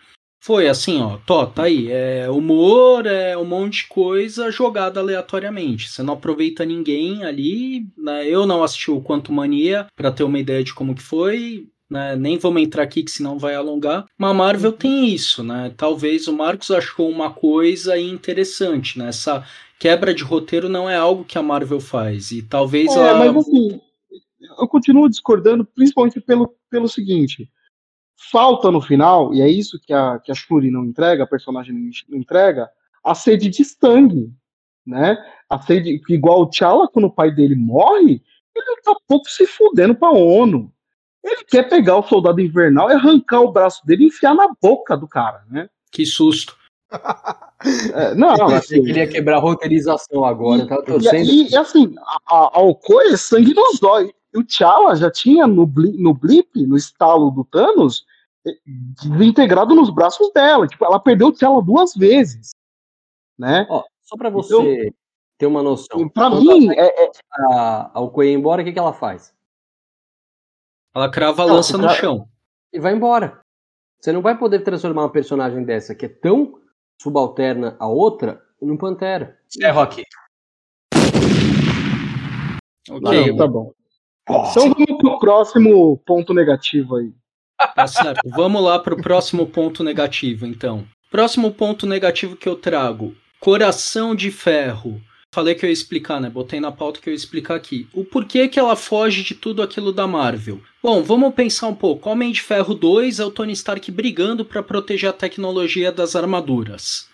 Foi assim, ó, tó, tá aí. É humor, é um monte de coisa jogada aleatoriamente. Você não aproveita ninguém ali. Né? Eu não assisti o Quanto Mania para ter uma ideia de como que foi. Né? Nem vamos entrar aqui que senão vai alongar. Mas a Marvel uhum. tem isso, né? Talvez o Marcos achou uma coisa interessante, né? Essa quebra de roteiro não é algo que a Marvel faz. E talvez é, ela... mas assim, eu continuo discordando, principalmente pelo, pelo seguinte falta no final, e é isso que a, que a Shuri não entrega, a personagem não entrega, a sede de sangue, né? A sede, igual o T'Challa, quando o pai dele morre, ele tá pouco se fudendo pra ONU. Ele quer pegar o soldado invernal e arrancar o braço dele e enfiar na boca do cara, né? Que susto. É, não, não assim, ele queria quebrar a roteirização agora, e, tá. E, e assim, a, a Okoye é sangue nos dói. O T'Challa já tinha no, blip, no blip, no estalo do Thanos, desintegrado nos braços dela. Tipo, ela perdeu o T'Challa duas vezes. Né? Ó, só para você então, ter uma noção. Pra mim, é, é... A, a Okoye embora, o que, que ela faz? Ela crava a lança no chão. E vai embora. Você não vai poder transformar uma personagem dessa que é tão subalterna a outra num Pantera. É, Rock. Ok, não, tá bom. Então vamos pro próximo ponto negativo aí. Tá certo. Vamos lá pro próximo ponto negativo, então. Próximo ponto negativo que eu trago: Coração de Ferro. Falei que eu ia explicar, né? Botei na pauta que eu ia explicar aqui. O porquê que ela foge de tudo aquilo da Marvel. Bom, vamos pensar um pouco. Homem de Ferro 2 é o Tony Stark brigando para proteger a tecnologia das armaduras.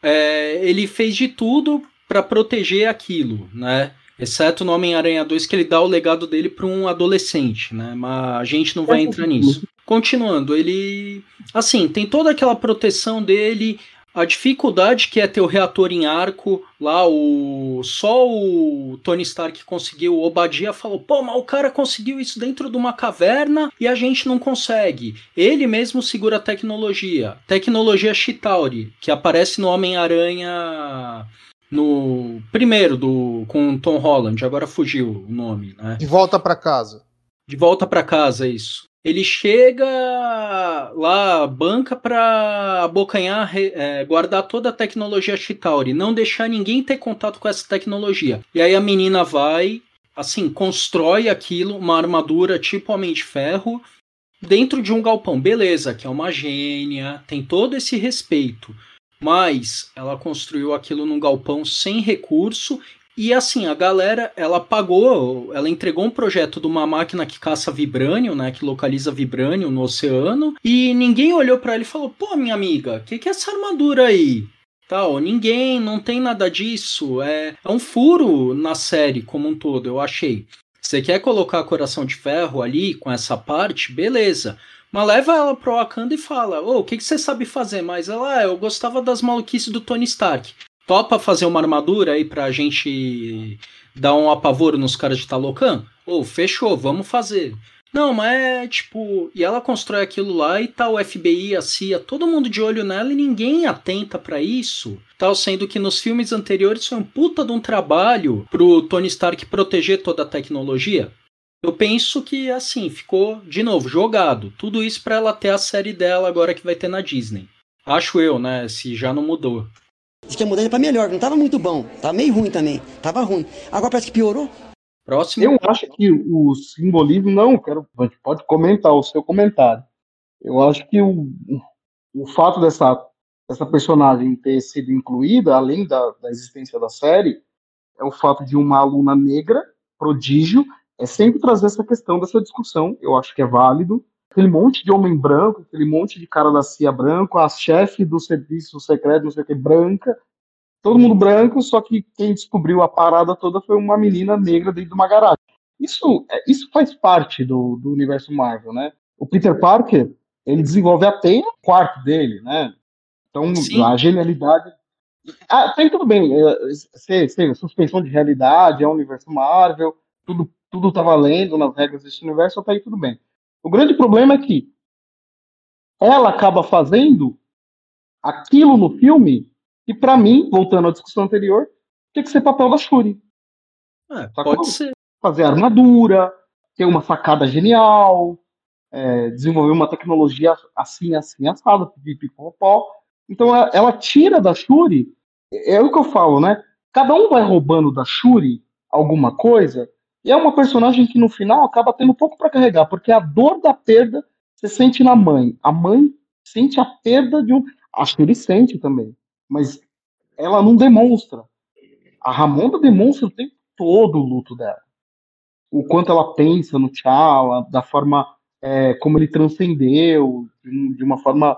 É, ele fez de tudo para proteger aquilo, né? Exceto no Homem-Aranha 2, que ele dá o legado dele para um adolescente, né? Mas a gente não vai entrar nisso. Continuando, ele. Assim, tem toda aquela proteção dele, a dificuldade que é ter o reator em arco. Lá, o. Só o Tony Stark conseguiu. O Obadia falou: pô, mas o cara conseguiu isso dentro de uma caverna e a gente não consegue. Ele mesmo segura a tecnologia. Tecnologia Chitauri, que aparece no Homem-Aranha no primeiro do com Tom Holland, agora fugiu o nome, né? De volta para casa. De volta para casa, isso. Ele chega lá, banca para abocanhar, é, guardar toda a tecnologia Chitauri, não deixar ninguém ter contato com essa tecnologia. E aí a menina vai, assim, constrói aquilo, uma armadura tipo Homem de Ferro, dentro de um galpão. Beleza, que é uma gênia, tem todo esse respeito mas ela construiu aquilo num galpão sem recurso e assim, a galera, ela pagou, ela entregou um projeto de uma máquina que caça vibrânio, né, que localiza vibrânio no oceano, e ninguém olhou para ela e falou: "Pô, minha amiga, que que é essa armadura aí?" Tal, ninguém, não tem nada disso, é, é um furo na série como um todo, eu achei. Você quer colocar coração de ferro ali com essa parte? Beleza. Mas leva ela pro Wakanda e fala: Ô, oh, o que, que você sabe fazer? Mas ela, ah, eu gostava das maluquices do Tony Stark. Topa fazer uma armadura aí pra gente dar um apavoro nos caras de Talocan? Ô, oh, fechou, vamos fazer. Não, mas é tipo. E ela constrói aquilo lá e tá o FBI, a CIA, todo mundo de olho nela e ninguém atenta para isso. Tal, sendo que nos filmes anteriores foi um puta de um trabalho pro Tony Stark proteger toda a tecnologia. Eu penso que, assim, ficou, de novo, jogado. Tudo isso para ela ter a série dela agora que vai ter na Disney. Acho eu, né? Se já não mudou. Diz que a mudança para melhor, não tava muito bom. Tava meio ruim também. Tava ruim. Agora parece que piorou. Próximo. Eu acho que o simbolismo, não, quero, pode comentar o seu comentário. Eu acho que o, o fato dessa, dessa personagem ter sido incluída, além da, da existência da série, é o fato de uma aluna negra, prodígio, é sempre trazer essa questão dessa discussão, eu acho que é válido. Aquele monte de homem branco, aquele monte de cara da CIA branco, a chefe do serviço secreto, não sei o que, branca, todo mundo branco, só que quem descobriu a parada toda foi uma menina negra dentro de uma garagem. Isso, é, isso faz parte do, do universo Marvel, né? O Peter Parker, ele desenvolve a teia no quarto dele, né? Então, Sim. a genialidade. Ah, tem tudo bem. É, sei, suspensão de realidade, é o universo Marvel, tudo tudo tá valendo nas regras desse universo, até aí tudo bem. O grande problema é que ela acaba fazendo aquilo no filme que, para mim, voltando à discussão anterior, tem que ser papel da Shuri. É, pode ser. Fazer armadura, ter uma sacada genial, é, desenvolver uma tecnologia assim, assim, assada, pipipipopó. Então ela, ela tira da Shuri, é o que eu falo, né? Cada um vai roubando da Shuri alguma coisa, e é uma personagem que no final acaba tendo pouco para carregar, porque a dor da perda você sente na mãe. A mãe sente a perda de um. A Shuri sente também, mas ela não demonstra. A Ramonda demonstra o tempo todo o luto dela. O quanto ela pensa no T'Challa, da forma é, como ele transcendeu, de uma forma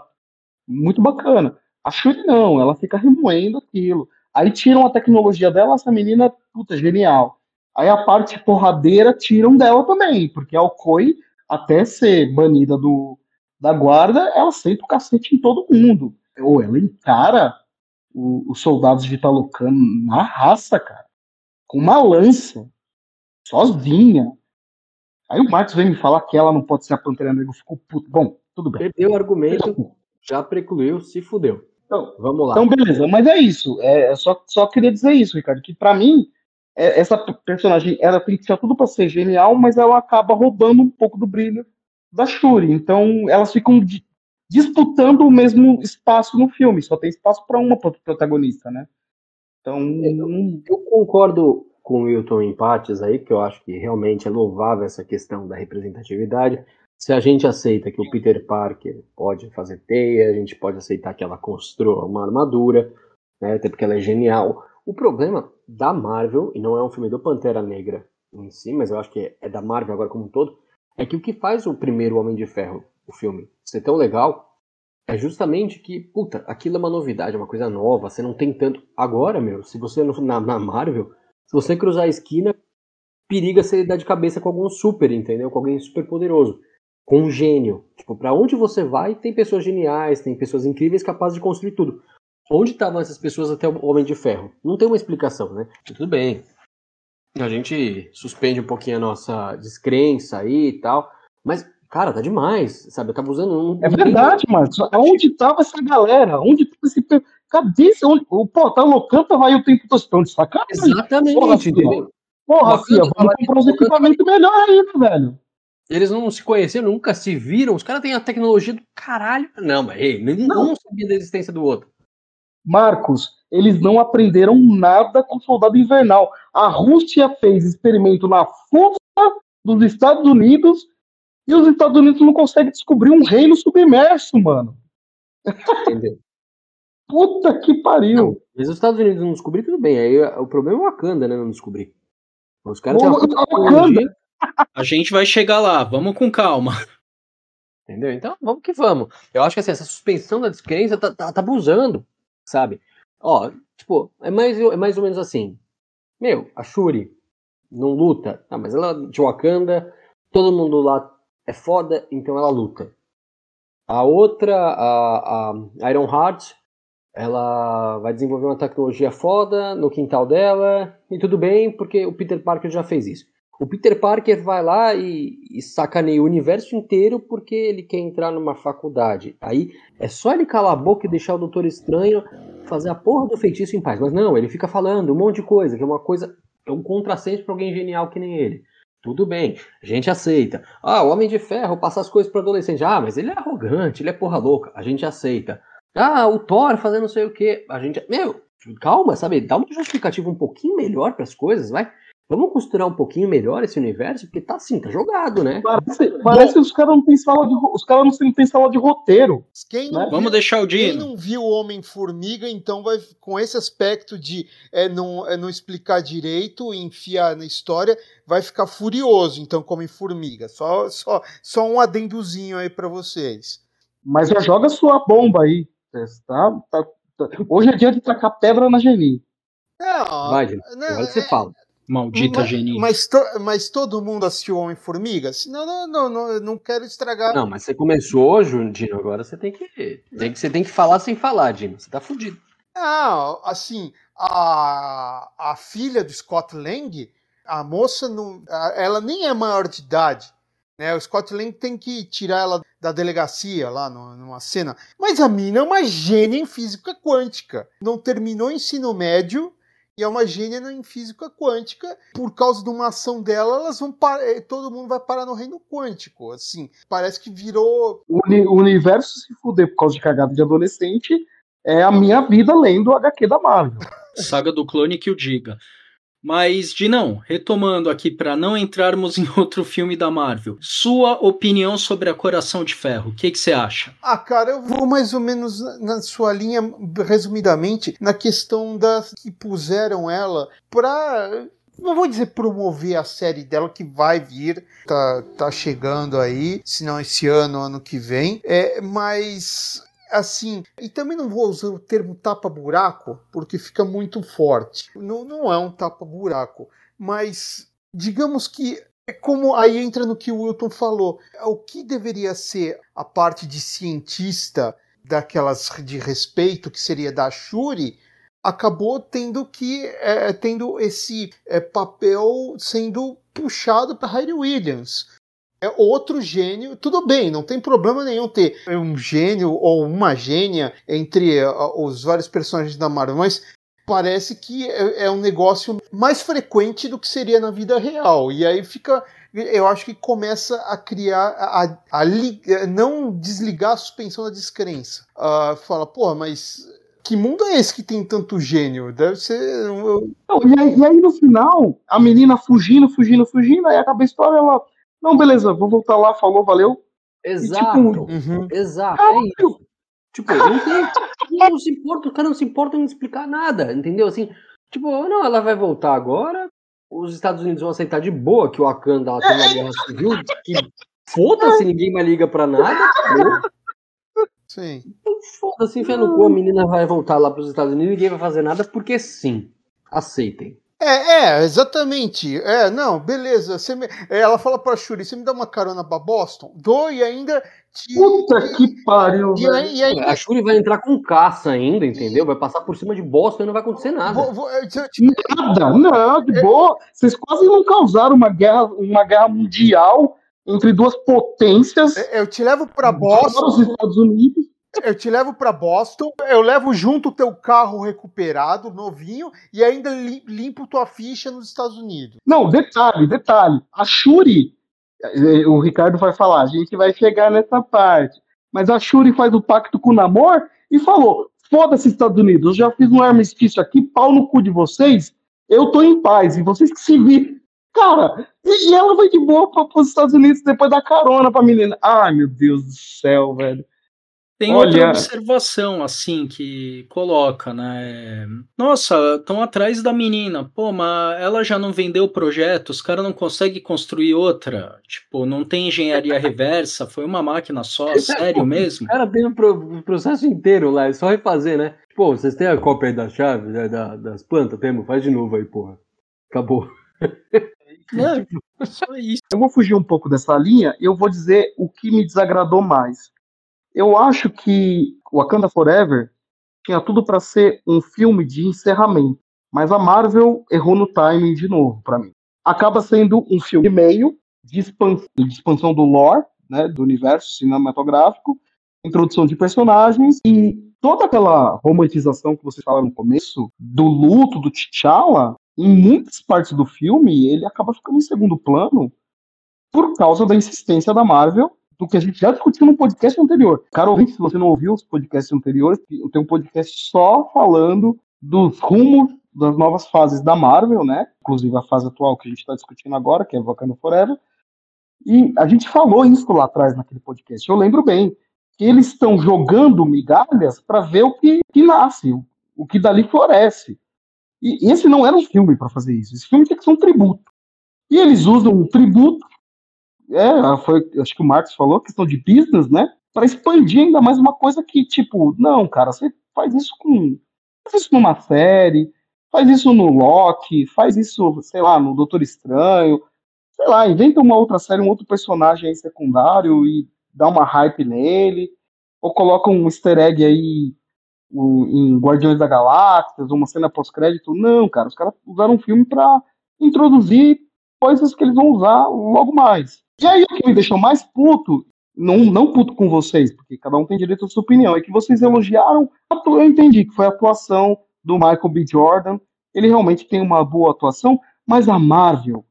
muito bacana. A Shuri não, ela fica remoendo aquilo. Aí tiram a tecnologia dela, essa menina, puta, genial. Aí a parte porradeira tiram dela também, porque a Okoi, até ser banida do, da guarda, ela senta o cacete em todo mundo. Ou ela encara os soldados de Talocan na raça, cara. Com uma lança. Sozinha. Aí o Marcos vem me falar que ela não pode ser a Pantera Negra. Ficou puto. Bom, tudo bem. Perdeu o argumento, já precluiu, se fudeu. Então, Vamos lá. Então, beleza. Mas é isso. É, só, só queria dizer isso, Ricardo. Que para mim, é, essa personagem, ela tem que ser tudo para ser genial, mas ela acaba roubando um pouco do brilho da Shuri. Então, elas ficam disputando o mesmo espaço no filme, só tem espaço para uma protagonista, né? Então. Eu, eu concordo com o Wilton em partes aí, que eu acho que realmente é louvável essa questão da representatividade. Se a gente aceita que o Peter Parker pode fazer teia, a gente pode aceitar que ela construa uma armadura, né, até porque ela é genial. O problema da Marvel, e não é um filme do Pantera Negra em si, mas eu acho que é da Marvel agora como um todo, é que o que faz o primeiro Homem de Ferro o filme ser tão legal é justamente que, puta, aquilo é uma novidade, é uma coisa nova, você não tem tanto. Agora, meu, se você na, na Marvel, se você cruzar a esquina, periga você dar de cabeça com algum super, entendeu? Com alguém super poderoso. Com um gênio. Tipo, pra onde você vai, tem pessoas geniais, tem pessoas incríveis capazes de construir tudo. Onde estavam essas pessoas até o Homem de Ferro? Não tem uma explicação, né? Tudo bem. A gente suspende um pouquinho a nossa descrença aí e tal. Mas Cara, tá demais, sabe? Eu tava usando um. É verdade, mano. Onde tava essa galera? Onde tava esse. Cadê esse. Onde... Pô, tá loucando, vai o tempo todo estão de sacanagem. Exatamente, Porra, entendeu? Porra, filha, vamos comprar uns equipamentos melhor ainda, velho. Eles não se conheceram, nunca se viram. Os caras têm a tecnologia do caralho. Não, mas ei, não. sabia da existência do outro. Marcos, eles não aprenderam nada com o Soldado Invernal. A Rússia fez experimento na força dos Estados Unidos e os Estados Unidos não conseguem descobrir um reino submerso, mano. Entendeu? Puta que pariu. Não, mas os Estados Unidos não descobrir, tudo bem. Aí o problema é o Wakanda, né? Não descobrir. Os caras têm uma A gente vai chegar lá, vamos com calma. Entendeu? Então, vamos que vamos. Eu acho que assim, essa suspensão da descrença tá, tá, tá abusando, sabe? Ó, tipo, é mais, é mais ou menos assim. Meu, a Shuri não luta. Ah, mas ela de Wakanda, todo mundo lá é foda, então ela luta. A outra, a, a Iron Heart, ela vai desenvolver uma tecnologia foda no quintal dela, e tudo bem, porque o Peter Parker já fez isso. O Peter Parker vai lá e, e sacaneia o universo inteiro porque ele quer entrar numa faculdade. Aí é só ele calar a boca e deixar o Doutor Estranho fazer a porra do feitiço em paz. Mas não, ele fica falando um monte de coisa, que é uma coisa. É um contrassenso para alguém genial que nem ele. Tudo bem, a gente aceita. Ah, o Homem de Ferro passa as coisas para adolescente. Ah, mas ele é arrogante, ele é porra louca. A gente aceita. Ah, o Thor fazendo não sei o que. A gente. Meu, calma, sabe? Dá uma justificativa um pouquinho melhor para as coisas, vai. Vamos costurar um pouquinho melhor esse universo, porque tá assim, tá jogado, né? Parece, parece que os caras não têm sala de os caras não têm sala de roteiro. Quem né? Vamos deixar o Dino. Quem não viu o Homem-Formiga, então vai com esse aspecto de é, não, é, não explicar direito, enfiar na história, vai ficar furioso, então, como em Formiga. Só, só, só um adendozinho aí para vocês. Mas já joga sua bomba aí. Tá, tá, tá. Hoje é dia de tacar pedra na Geni. Não, vai, não, agora você fala. Maldita mas, Geni. Mas, to, mas todo mundo assistiu Homem-Formiga? Não, não, não, não, não quero estragar. Não, mas você começou hoje, Dino, agora você tem que, tem que. Você tem que falar sem falar, Dino. Você tá fudido. Não, assim, a, a filha do Scott Lang, a moça, não, ela nem é maior de idade. Né? O Scott Lang tem que tirar ela da delegacia lá numa cena. Mas a mina é uma gênia em física quântica. Não terminou o ensino médio e é uma gênia em física quântica. Por causa de uma ação dela, elas vão eh, todo mundo vai parar no reino quântico. Assim, parece que virou. O, uni o universo se fuder por causa de cagada de adolescente é a minha vida lendo o HQ da Marvel. Saga do clone que o diga. Mas, de não, retomando aqui para não entrarmos em outro filme da Marvel, sua opinião sobre a Coração de Ferro, o que você acha? Ah, cara, eu vou mais ou menos na sua linha, resumidamente, na questão das que puseram ela para não vou dizer promover a série dela que vai vir, tá, tá chegando aí, se não esse ano, ano que vem, é, mas assim, e também não vou usar o termo tapa-buraco, porque fica muito forte. Não, não é um tapa-buraco, mas digamos que é como aí entra no que o Wilton falou. O que deveria ser a parte de cientista daquelas de respeito que seria da Shuri acabou tendo que é, tendo esse é, papel sendo puxado para Harry Williams é outro gênio. Tudo bem, não tem problema nenhum ter um gênio ou uma gênia entre uh, os vários personagens da Marvel, mas parece que é, é, um negócio mais frequente do que seria na vida real. E aí fica. Eu acho que começa a criar, a, a, a não desligar a suspensão da descrença. Uh, fala, pô, mas que mundo é esse que tem tanto gênio? Deve ser. Não, e, aí, e, aí, no final, a menina fugindo, fugindo, fugindo, aí acaba a história, ela não, beleza, vou voltar lá, falou, valeu. Exato. E, tipo, uhum. Exato. é isso. Tipo, não tem. não se importa, o cara não se importa em explicar nada, entendeu? Assim, tipo, não, ela vai voltar agora. Os Estados Unidos vão aceitar de boa que o Wakanda lá tem uma guerra civil, que foda-se, ninguém mais liga pra nada. Entendeu? Sim. Então, foda-se, enfia no cu, a menina vai voltar lá pros Estados Unidos e ninguém vai fazer nada, porque sim. Aceitem. É, é, exatamente. É, não, beleza. Você me... É, ela fala pra Shuri, você me dá uma carona pra Boston? Dou e ainda. Te... Puta que pariu, e, e aí... A Shuri vai entrar com caça ainda, entendeu? Vai passar por cima de Boston e não vai acontecer nada. Vou, vou, eu, Nada, não, de é... boa. Vocês quase não causaram uma guerra, uma guerra mundial entre duas potências. Eu te levo pra Boston. Os Estados Unidos. Eu te levo para Boston, eu levo junto o teu carro recuperado, novinho, e ainda limpo tua ficha nos Estados Unidos. Não, detalhe, detalhe. A Shuri, eh, o Ricardo vai falar, a gente vai chegar nessa parte. Mas a Shuri faz o pacto com o Namor e falou: foda-se, Estados Unidos, eu já fiz um armistício aqui, pau no cu de vocês, eu tô em paz, e vocês que se virem. Cara, e ela vai de boa para os Estados Unidos depois da carona pra menina. Ai, meu Deus do céu, velho. Tem Olha... outra observação, assim, que coloca, né? Nossa, estão atrás da menina. Pô, mas ela já não vendeu o projeto, os caras não conseguem construir outra. Tipo, não tem engenharia reversa, foi uma máquina só, sério mesmo? O cara tem o processo inteiro lá, é só refazer, né? Pô, vocês têm a cópia aí da chave, né, da, das plantas? Temos, faz de novo aí, porra. Acabou. É, só isso. Eu vou fugir um pouco dessa linha e eu vou dizer o que me desagradou mais. Eu acho que Wakanda Forever tinha tudo para ser um filme de encerramento, mas a Marvel errou no timing de novo para mim. Acaba sendo um filme meio de expansão, de expansão do lore, né, do universo cinematográfico, introdução de personagens e toda aquela romantização que você fala no começo do luto do T'Challa, em muitas partes do filme ele acaba ficando em segundo plano por causa da insistência da Marvel do que a gente já discutiu no podcast anterior. Cara, ouvinte, se você não ouviu os podcasts anteriores, tenho um podcast só falando dos rumos das novas fases da Marvel, né? Inclusive a fase atual que a gente está discutindo agora, que é Wakanda Forever. E a gente falou isso lá atrás naquele podcast. Eu lembro bem que eles estão jogando migalhas para ver o que, que nasce, o, o que dali floresce. E esse não era um filme para fazer isso. Esse filme tinha que ser um tributo. E eles usam o tributo é, foi, acho que o Marcos falou, questão de business, né? Para expandir ainda mais uma coisa que, tipo, não, cara, você faz isso com. Faz isso numa série, faz isso no Loki, faz isso, sei lá, no Doutor Estranho, sei lá, inventa uma outra série, um outro personagem aí secundário e dá uma hype nele, ou coloca um easter egg aí em Guardiões da Galáxia, uma cena pós-crédito. Não, cara, os caras usaram um filme para introduzir coisas que eles vão usar logo mais. E aí o que me deixou mais puto, não, não puto com vocês, porque cada um tem direito à sua opinião, é que vocês elogiaram, eu entendi que foi a atuação do Michael B. Jordan, ele realmente tem uma boa atuação, mas a Marvel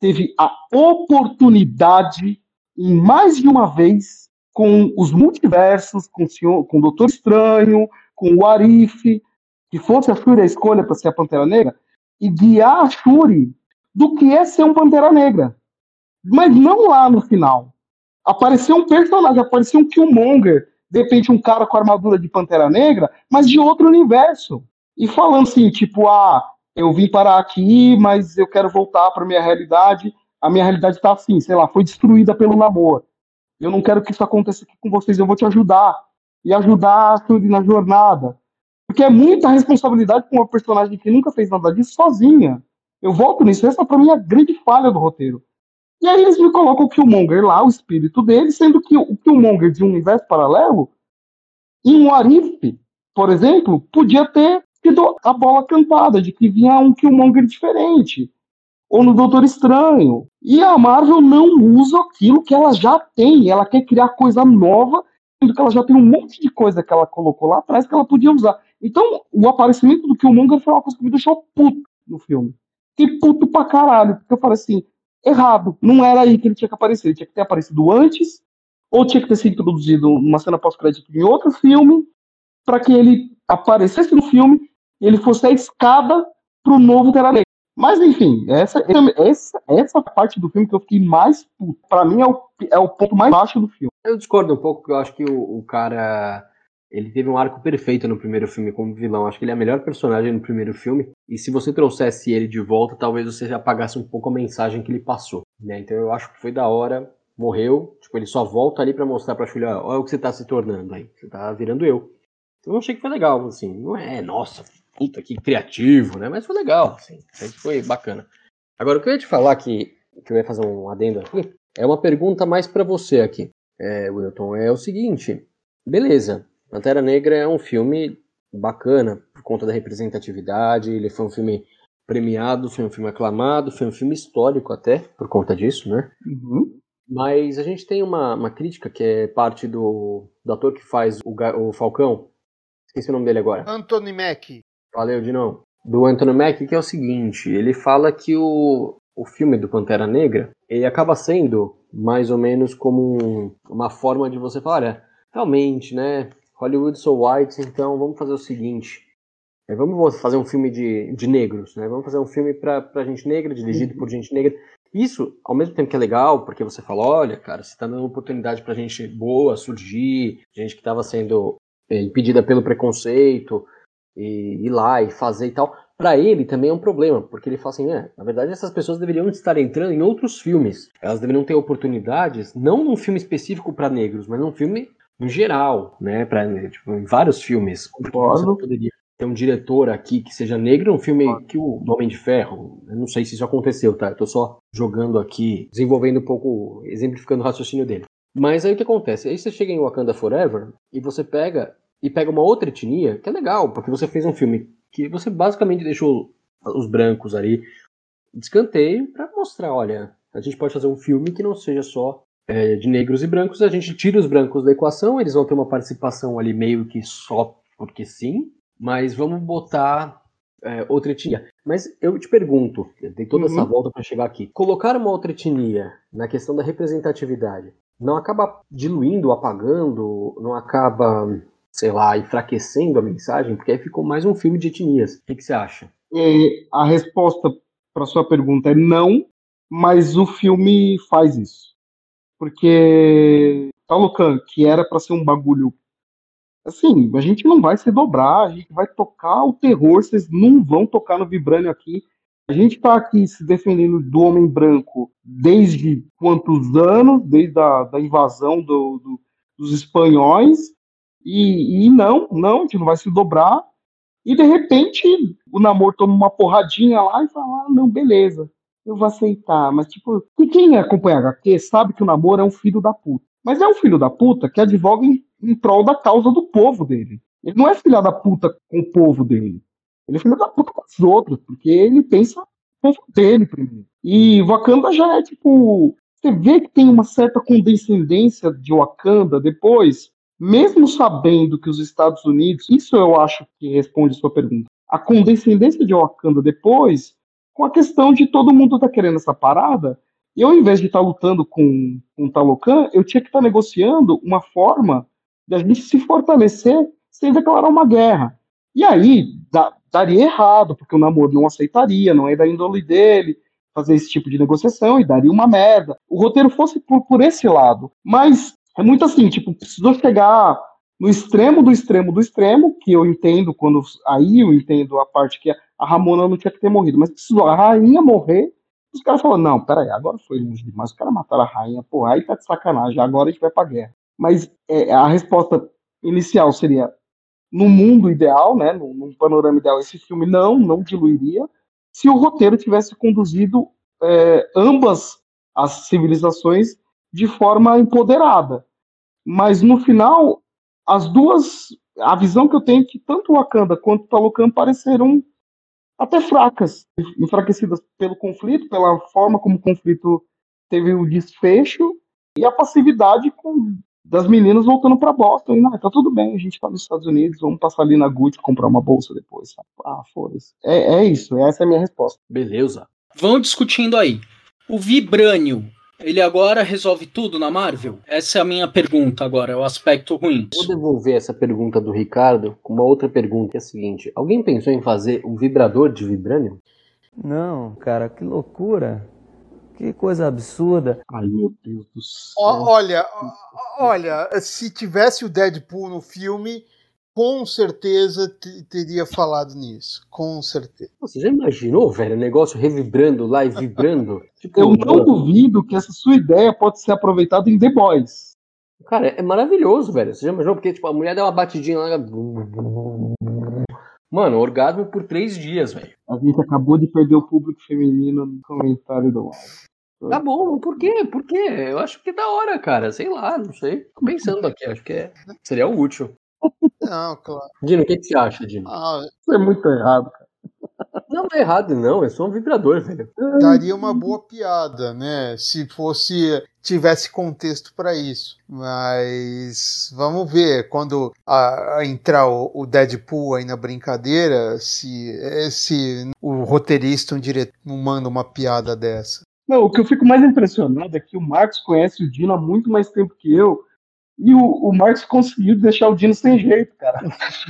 teve a oportunidade, em mais de uma vez, com os multiversos, com o, senhor, com o Doutor Estranho, com o Arif, que fosse a Shuri a escolha para ser a Pantera Negra, e guiar a Shuri do que é ser um Pantera Negra. Mas não lá no final. Apareceu um personagem, apareceu um Killmonger, de repente um cara com armadura de Pantera Negra, mas de outro universo. E falando assim, tipo, ah, eu vim parar aqui, mas eu quero voltar para minha realidade. A minha realidade está assim, sei lá, foi destruída pelo namoro. Eu não quero que isso aconteça aqui com vocês, eu vou te ajudar. E ajudar na jornada. Porque é muita responsabilidade com uma personagem que nunca fez nada disso sozinha. Eu volto nisso, essa pra mim é a grande falha do roteiro. E aí eles me colocam o Killmonger lá, o espírito dele, sendo que o Killmonger de um universo paralelo, em um Arif, por exemplo, podia ter tido a bola cantada, de que vinha um Killmonger diferente ou no Doutor Estranho. E a Marvel não usa aquilo que ela já tem. Ela quer criar coisa nova, sendo que ela já tem um monte de coisa que ela colocou lá atrás que ela podia usar. Então, o aparecimento do Killmonger foi uma coisa que me deixou puto no filme. Fiquei puto pra caralho, porque eu falei assim, errado. Não era aí que ele tinha que aparecer. Ele tinha que ter aparecido antes, ou tinha que ter sido introduzido numa cena pós-crédito em outro filme, para que ele aparecesse no filme e ele fosse a escada pro novo Terra. Mas enfim, essa, essa, essa parte do filme que eu fiquei mais puto, mim é o, é o ponto mais baixo do filme. Eu discordo um pouco, eu acho que o, o cara. Ele teve um arco perfeito no primeiro filme como vilão. Acho que ele é o melhor personagem no primeiro filme. E se você trouxesse ele de volta, talvez você apagasse um pouco a mensagem que ele passou. Né? Então eu acho que foi da hora. Morreu. Tipo, ele só volta ali para mostrar pra filha: olha o que você tá se tornando aí. Você tá virando eu. Então eu achei que foi legal, assim. Não é, nossa, puta, que criativo, né? Mas foi legal, assim. Foi bacana. Agora, o que eu ia te falar que, que eu ia fazer um adendo aqui, é uma pergunta mais para você aqui, é, Wilton. É o seguinte, beleza, Pantera Negra é um filme bacana por conta da representatividade, ele foi um filme premiado, foi um filme aclamado, foi um filme histórico até, por conta disso, né? Uhum. Mas a gente tem uma, uma crítica que é parte do, do ator que faz o, o Falcão, esqueci o nome dele agora. Anthony Mack. Valeu, Dinão. Do Anthony Mack, que é o seguinte, ele fala que o, o filme do Pantera Negra, ele acaba sendo mais ou menos como um, uma forma de você falar, olha, realmente, né, Hollywood so white, então vamos fazer o seguinte, é, vamos fazer um filme de, de negros, né, vamos fazer um filme pra, pra gente negra, dirigido por gente negra. Isso, ao mesmo tempo que é legal, porque você fala, olha, cara, você tá dando oportunidade pra gente boa surgir, gente que tava sendo é, impedida pelo preconceito, e ir lá e fazer e tal. Para ele também é um problema, porque ele fala assim, é, na verdade essas pessoas deveriam estar entrando em outros filmes. Elas deveriam ter oportunidades, não num filme específico para negros, mas num filme em geral, né, para tipo, em vários filmes. Concordo. Você poderia ter um diretor aqui que seja negro, um filme que o Homem de Ferro. Eu não sei se isso aconteceu, tá? Eu tô só jogando aqui, desenvolvendo um pouco, exemplificando o raciocínio dele. Mas aí o que acontece? Aí você chega em Wakanda Forever e você pega e pega uma outra etnia, que é legal, porque você fez um filme que você basicamente deixou os brancos ali de escanteio para mostrar, olha, a gente pode fazer um filme que não seja só é, de negros e brancos, a gente tira os brancos da equação, eles vão ter uma participação ali meio que só porque sim, mas vamos botar é, outra etnia. Mas eu te pergunto, tem toda uhum. essa volta para chegar aqui, colocar uma outra etnia na questão da representatividade não acaba diluindo, apagando, não acaba sei lá, enfraquecendo a mensagem, porque aí ficou mais um filme de etnias. O que, que você acha? É, a resposta para sua pergunta é não, mas o filme faz isso. Porque Talocan, que era para ser um bagulho assim, a gente não vai se dobrar, a gente vai tocar o terror, vocês não vão tocar no Vibrânio aqui. A gente está aqui se defendendo do homem branco desde quantos anos? Desde a da invasão do, do, dos espanhóis. E, e não, não, a gente não vai se dobrar. E de repente o namoro toma uma porradinha lá e fala: ah, não, beleza, eu vou aceitar. Mas, tipo, e quem acompanha HQ sabe que o namoro é um filho da puta. Mas é um filho da puta que advoga em, em prol da causa do povo dele. Ele não é filho da puta com o povo dele. Ele é filho da puta com os outros, porque ele pensa no povo dele primeiro. E Wakanda já é tipo. Você vê que tem uma certa condescendência de Wakanda depois, mesmo sabendo que os Estados Unidos, isso eu acho que responde a sua pergunta. a condescendência de Wakanda depois com a questão de todo mundo tá querendo essa parada, e ao invés de estar tá lutando com, com o Talocan, eu tinha que estar tá negociando uma forma de a gente se fortalecer sem declarar uma guerra. E aí da, daria errado, porque o namoro não aceitaria, não é da índole dele fazer esse tipo de negociação e daria uma merda. O roteiro fosse por, por esse lado. Mas é muito assim, tipo, precisou chegar no extremo do extremo do extremo, que eu entendo quando. Aí eu entendo a parte que a Ramona não tinha que ter morrido, mas precisou a rainha morrer. Os caras falaram: não, peraí, agora foi longe demais, os caras mataram a rainha, pô, aí tá de sacanagem, agora a gente vai pra guerra. Mas é, a resposta inicial seria: no mundo ideal, né, num, num panorama ideal, esse filme não, não diluiria, se o roteiro tivesse conduzido é, ambas as civilizações de forma empoderada. Mas no final, as duas, a visão que eu tenho é que tanto o Wakanda quanto o Talocan pareceram até fracas, enfraquecidas pelo conflito, pela forma como o conflito teve o desfecho e a passividade com, das meninas voltando para Boston. E, não, tá tudo bem, a gente tá nos Estados Unidos, vamos passar ali na Gucci comprar uma bolsa depois. Ah, foda-se. É, é isso, essa é a minha resposta. Beleza. Vão discutindo aí. O Vibrânio ele agora resolve tudo na Marvel? Essa é a minha pergunta agora, é o aspecto ruim. Vou devolver essa pergunta do Ricardo com uma outra pergunta, que é a seguinte: alguém pensou em fazer um vibrador de vibrânio? Não, cara, que loucura. Que coisa absurda. Ai, meu Deus do céu. olha, olha, se tivesse o Deadpool no filme, com certeza teria falado nisso. Com certeza. Você já imaginou, velho, o negócio revibrando lá e vibrando? Tipo, eu não duvido que essa sua ideia pode ser aproveitada em The Boys. Cara, é maravilhoso, velho. Você já imaginou? Porque, tipo, a mulher dá uma batidinha lá. Mano, orgasmo por três dias, velho. A gente acabou de perder o público feminino no comentário do live. Tá bom, por quê? Por quê? Eu acho que é da hora, cara. Sei lá, não sei. Tô pensando aqui, acho que é... seria útil. Não, claro. Dino, o que, que você acha, Dino? Ah, isso é muito errado, cara. Não, não é errado, não. É só um vibrador, velho. Daria uma boa piada, né? Se fosse. tivesse contexto para isso. Mas vamos ver quando a, a entrar o, o, Deadpool aí na brincadeira, se, se o roteirista, um diretor, não manda uma piada dessa. Não, o que eu fico mais impressionado é que o Marcos conhece o Dino há muito mais tempo que eu. E o, o Marcos conseguiu deixar o Dino sem jeito, cara.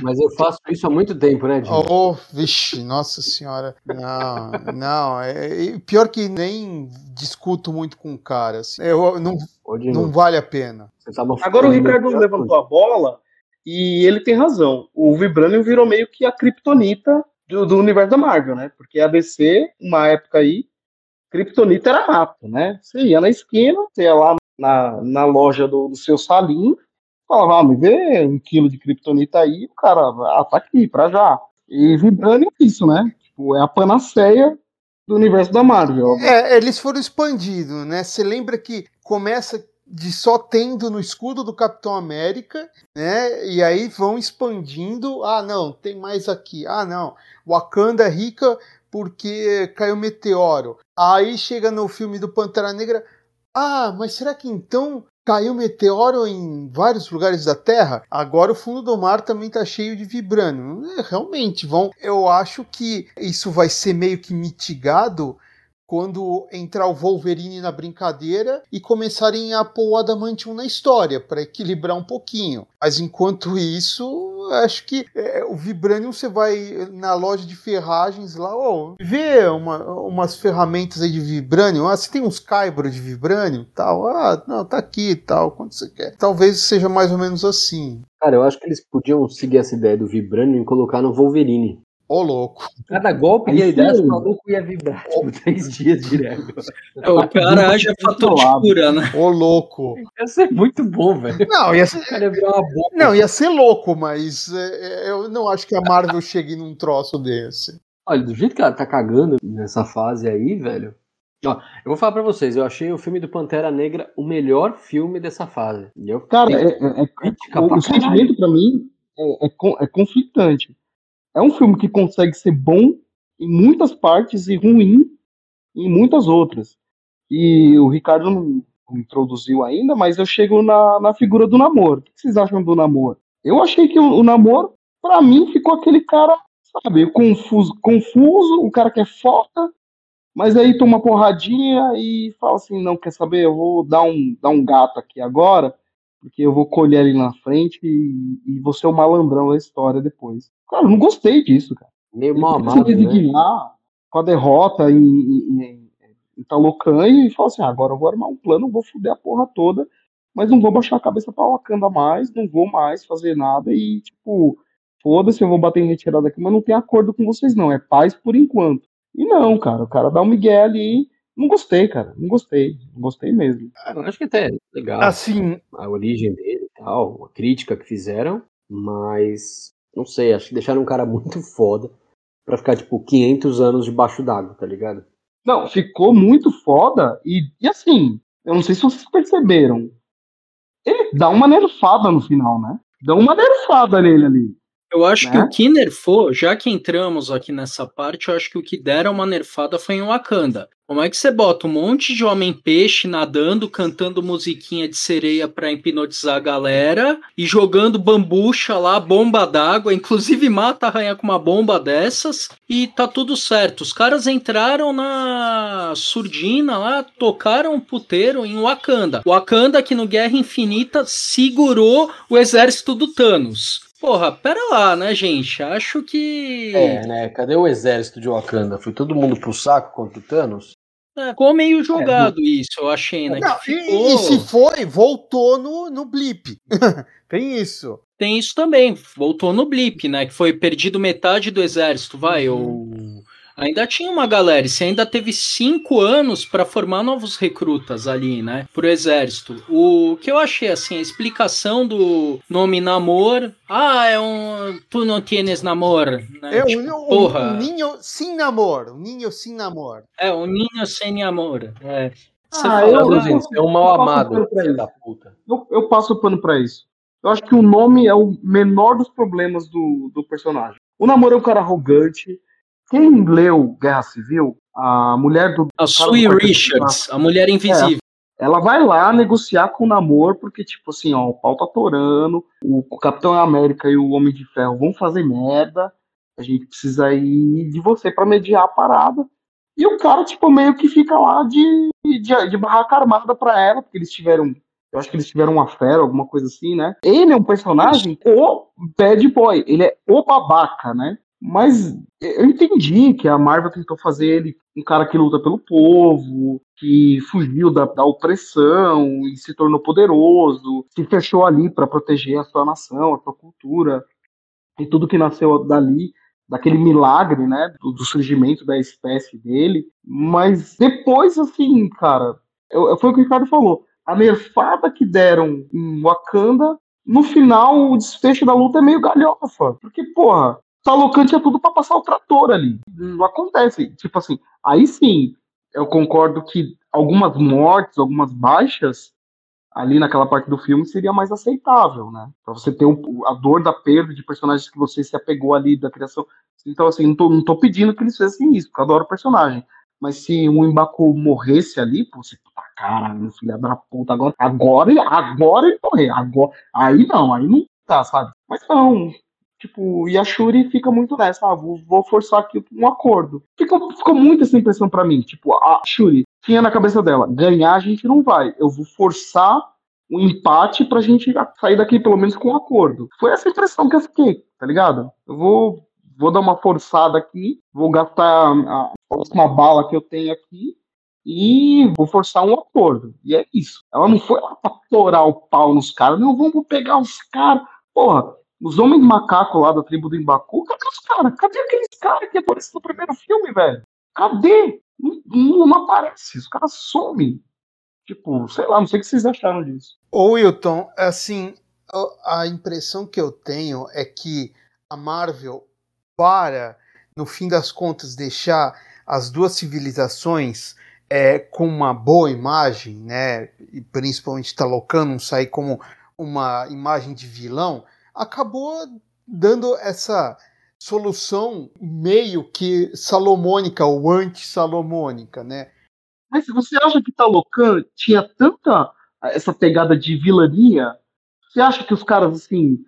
Mas eu faço isso há muito tempo, né, Dino? Oh, vixe, nossa senhora. Não, não. É, é, pior que nem discuto muito com o cara. Assim. Eu, não, não vale a pena. Agora o Ricardo levantou a bola e ele tem razão. O Vibranium virou meio que a Kryptonita do, do universo da Marvel, né? Porque a DC, uma época aí, Kryptonita era mato, né? Você ia na esquina, você ia lá na, na loja do, do seu Salim, falava, ah, me vê um quilo de kryptonita aí, o cara, ah, tá aqui, pra já. E Vibranium é isso, né? Tipo, é a panaceia do universo da Marvel. É, eles foram expandindo, né? Você lembra que começa de só tendo no escudo do Capitão América, né? E aí vão expandindo. Ah, não, tem mais aqui. Ah, não. Wakanda é rica porque caiu meteoro. Aí chega no filme do Pantera Negra. Ah, mas será que então caiu meteoro em vários lugares da Terra? Agora o fundo do mar também está cheio de vibrânio. É, realmente, vão. Eu acho que isso vai ser meio que mitigado quando entrar o Wolverine na brincadeira e começarem a pôr o Adamantium na história, para equilibrar um pouquinho. Mas enquanto isso, acho que é, o Vibranium você vai na loja de ferragens lá, oh, vê uma, umas ferramentas aí de Vibranium, ah, você tem uns Kyber de Vibranium tal, ah, não, tá aqui tal, quanto você quer. Talvez seja mais ou menos assim. Cara, eu acho que eles podiam seguir essa ideia do Vibranium e colocar no Wolverine. Ô, louco. Cada golpe de idade, o maluco ia vibrar tipo, três dias direto. É, o cara age a fator de cura, né? Ô, louco. Ia ser muito bom, velho. Não, ia ser... Ia virar uma bomba. Não, ia ser louco, mas é, é, eu não acho que a Marvel chegue num troço desse. Olha, do jeito que ela tá cagando nessa fase aí, velho. Ó, eu vou falar pra vocês, eu achei o filme do Pantera Negra o melhor filme dessa fase. Eu cara, é, é, é o, o sentimento pra mim é, é conflitante é um filme que consegue ser bom em muitas partes e ruim em muitas outras. E o Ricardo não introduziu ainda, mas eu chego na, na figura do namoro. O que vocês acham do namoro? Eu achei que o, o namoro, para mim, ficou aquele cara sabe, confuso, confuso, o cara quer foda, mas aí toma porradinha e fala assim, não, quer saber, eu vou dar um, dar um gato aqui agora, porque eu vou colher ali na frente e, e vou ser o malandrão da história depois. Cara, eu não gostei disso, cara. Meio Ele mal quer se amado, né? designar com a derrota em, em, em, em Talocan e fala assim, ah, agora eu vou armar um plano, vou fuder a porra toda, mas não vou baixar a cabeça pra Wakanda mais, não vou mais fazer nada e, tipo, foda-se, eu vou bater em retirada aqui, mas não tem acordo com vocês não, é paz por enquanto. E não, cara, o cara dá um migué ali, não gostei, cara, não gostei, não gostei mesmo. Ah, eu acho que até é legal Assim, a origem dele e tal, a crítica que fizeram, mas não sei, acho que deixaram um cara muito foda pra ficar, tipo, 500 anos debaixo d'água, tá ligado? Não, ficou muito foda e, e assim, eu não sei se vocês perceberam, ele dá uma nerfada no final, né? Dá uma nerfada nele ali. Eu acho Né? que o que nerfou, já que entramos aqui nessa parte, eu acho que o que deram uma nerfada foi em Wakanda. Como é que você bota um monte de homem-peixe nadando, cantando musiquinha de sereia pra hipnotizar a galera e jogando bambucha lá, bomba d'água, inclusive mata a rainha com uma bomba dessas e tá tudo certo. Os caras entraram na surdina lá, tocaram o puteiro em Wakanda. Wakanda que no Guerra Infinita segurou o exército do Thanos. Porra, pera lá, né, gente? Acho que. É, né? Cadê o exército de Wakanda? Foi todo mundo pro saco contra o Thanos? É, ficou meio jogado isso, eu achei, né? não, e- ficou... e, se foi, voltou no, no blip. Tem isso. Tem isso também, voltou no blip, né? Que foi perdido metade do exército, vai. Eu... Ainda tinha uma galera, e você ainda teve cinco anos para formar novos recrutas ali, né? Pro exército. O que eu achei, assim, a explicação do nome Namor. Ah, é um. Tu não tienes namor. Né? É Tipo, um, um, porra. um ninho sem namoro. Um ninho sem namoro. É, um ninho sem amor. É. Você Ah, fala, eu- você é um mal amado, filho da puta. Eu, eu passo o pano pra isso. Eu acho que o nome é o menor dos problemas do, do personagem. O namoro é um cara arrogante. Quem leu Guerra Civil, a mulher do. a Sue Richards, a mulher invisível. ela vai lá negociar com o Namor, porque, tipo assim, ó, o pau tá torando, o, o Capitão América e o Homem de Ferro vão fazer merda, a gente precisa ir de você pra mediar a parada. E o cara, tipo, meio que fica lá de, de, de barraca armada pra ela, porque eles tiveram. Eu acho que eles tiveram uma fera, alguma coisa assim, né? Ele é um personagem, o bad boy, ele é o babaca, né? Mas eu entendi que a Marvel tentou fazer ele um cara que luta pelo povo, que fugiu da, da opressão e se tornou poderoso, se fechou ali para proteger a sua nação, a sua cultura e tudo que nasceu dali, daquele milagre, né, do, do surgimento da espécie dele. Mas depois, assim, cara, eu- foi o que o Ricardo falou. A nerfada que deram em Wakanda, no final o desfecho da luta é meio galhofa. Porque, porra, Talocan tinha tudo pra passar o trator ali. Não acontece. Tipo assim, aí sim, eu concordo que algumas mortes, algumas baixas ali naquela parte do filme seria mais aceitável, né? Pra você ter a dor da perda de personagens que você se apegou ali da criação. Então, assim, não tô, não tô pedindo que eles fizessem isso, porque eu adoro o personagem. Mas se o Embaku morresse ali, pô, você, puta caralho, filha da puta, agora, agora, agora ele morrer, agora, aí não, aí não tá, sabe? Mas não, tipo, e a Shuri fica muito nessa, ah, vou, vou forçar aqui um acordo. Ficou, ficou muito essa impressão pra mim, tipo, a Shuri tinha na cabeça dela, ganhar a gente não vai, eu vou forçar um empate pra gente sair daqui pelo menos com um acordo. Foi essa impressão que eu fiquei, tá ligado? Eu vou, vou dar uma forçada aqui, vou gastar a última bala que eu tenho aqui e vou forçar um acordo. E é isso. Ela não foi lá pra torar o pau nos caras, não, vamos pegar os caras. Porra, os homens macaco lá da tribo do Embacu, cadê os caras? Cadê aqueles caras que apareceram no primeiro filme, velho? Cadê? Não, não, aparece, os caras somem. Tipo, sei lá, não sei o que vocês acharam disso. Ô Wilton, assim, a- a impressão que eu tenho é que a Marvel, para, no fim das contas, deixar as duas civilizações é, com uma boa imagem, né? E principalmente Talocan não sair como uma imagem de vilão, acabou dando essa solução meio que salomônica ou anti-salomônica, né? Mas você acha que Talocan tinha tanta essa pegada de vilania? Você acha que os caras, assim,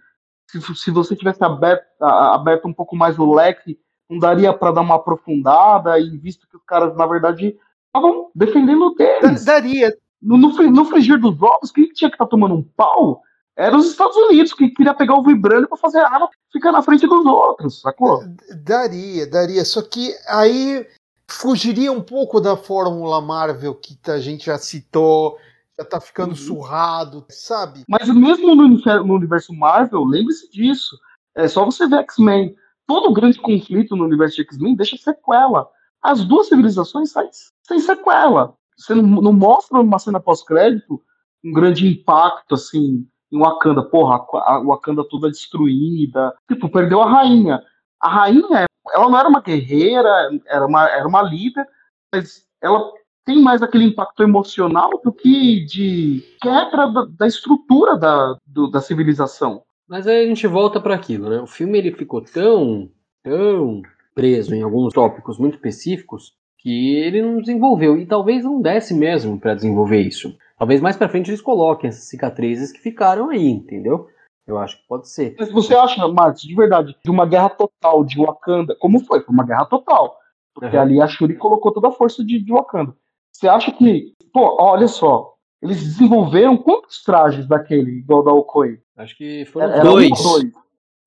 se, se você tivesse aberto, aberto um pouco mais o leque, não daria para dar uma aprofundada e visto que os caras, na verdade, estavam defendendo deles. Daria. No, no, no frigir dos ovos, quem tinha que estar tá tomando um pau era os Estados Unidos, que queria pegar o vibrânio para fazer arma ficar na frente dos outros, sacou? Daria, daria. Só que aí fugiria um pouco da fórmula Marvel que a gente já citou, já tá ficando uhum. surrado, sabe? Mas mesmo no, no universo Marvel, lembre-se disso. É só você ver X-Men. Todo grande conflito no universo de X-Men deixa sequela. As duas civilizações saem sem sequela. Você não, não mostra numa cena pós-crédito um grande impacto, assim, em Wakanda. Porra, a Wakanda toda destruída. Tipo, perdeu a rainha. A rainha, ela não era uma guerreira, era uma, era uma líder, mas ela tem mais aquele impacto emocional do que de quebra da, da estrutura da, do, da civilização. Mas aí a gente volta para aquilo, né? O filme ele ficou tão, tão preso em alguns tópicos muito específicos que ele não desenvolveu e talvez não desse mesmo para desenvolver isso. Talvez mais para frente eles coloquem essas cicatrizes que ficaram aí, entendeu? Eu acho que pode ser. Mas você acha, Marcos, de verdade, de uma guerra total de Wakanda, como foi? Foi uma guerra total. Porque uhum. ali a Shuri colocou toda a força de, de Wakanda. Você acha que, pô, olha só, eles desenvolveram quantos trajes daquele, igual da Okoi? Acho que foram Era dois. dois.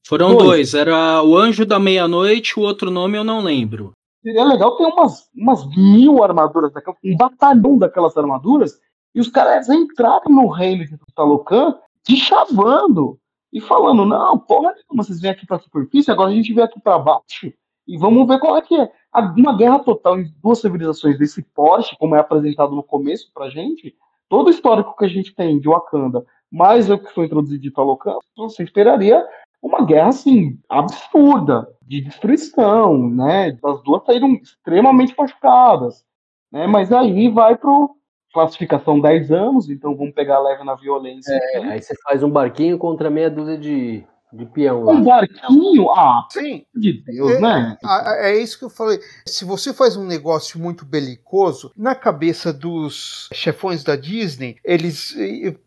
Foram dois. dois. Era o Anjo da Meia-Noite, o outro nome eu não lembro. Seria legal ter umas, umas mil armaduras, daquelas, um batalhão daquelas armaduras, e os caras entrarem no reino de Talocan te chavando e falando: não, porra, vocês vêm aqui pra superfície, agora a gente vem aqui para baixo e vamos ver qual é que é. Uma guerra total em duas civilizações desse porte, como é apresentado no começo pra gente, todo o histórico que a gente tem de Wakanda, mais o que foi introduzido de Talocan, você esperaria uma guerra assim absurda de destruição, né? As duas saíram extremamente machucadas, né? Mas aí vai pro classificação 10 anos, então vamos pegar leve na violência. É, aí você faz um barquinho contra meia dúzia de de peão lá. Um barquinho? Ah, sim. De Deus, é, né? É, é, isso que eu falei. Se você faz um negócio muito belicoso, na cabeça dos chefões da Disney, eles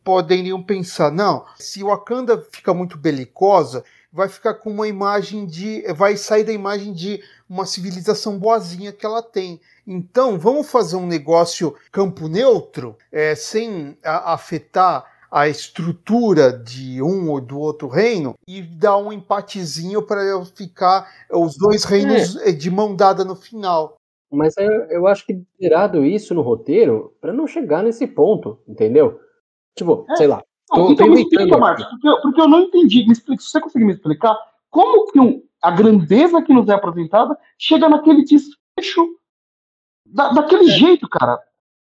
poderiam pensar: não, se Wakanda fica muito belicosa, vai ficar com uma imagem de. vai sair da imagem de uma civilização boazinha que ela tem. Então, vamos fazer um negócio campo neutro, é, sem afetar a estrutura de um ou do outro reino e dar um empatezinho para ficar os dois reinos é. de mão dada no final. Mas eu, eu acho que tirado isso no roteiro para não chegar nesse ponto, entendeu? Tipo, é. sei lá. Tô, então tô me explica, Marcos, porque, porque, eu não entendi. Me explica, se você conseguir me explicar, como que um, a grandeza que nos é apresentada chega naquele desfecho da, daquele é. jeito, cara?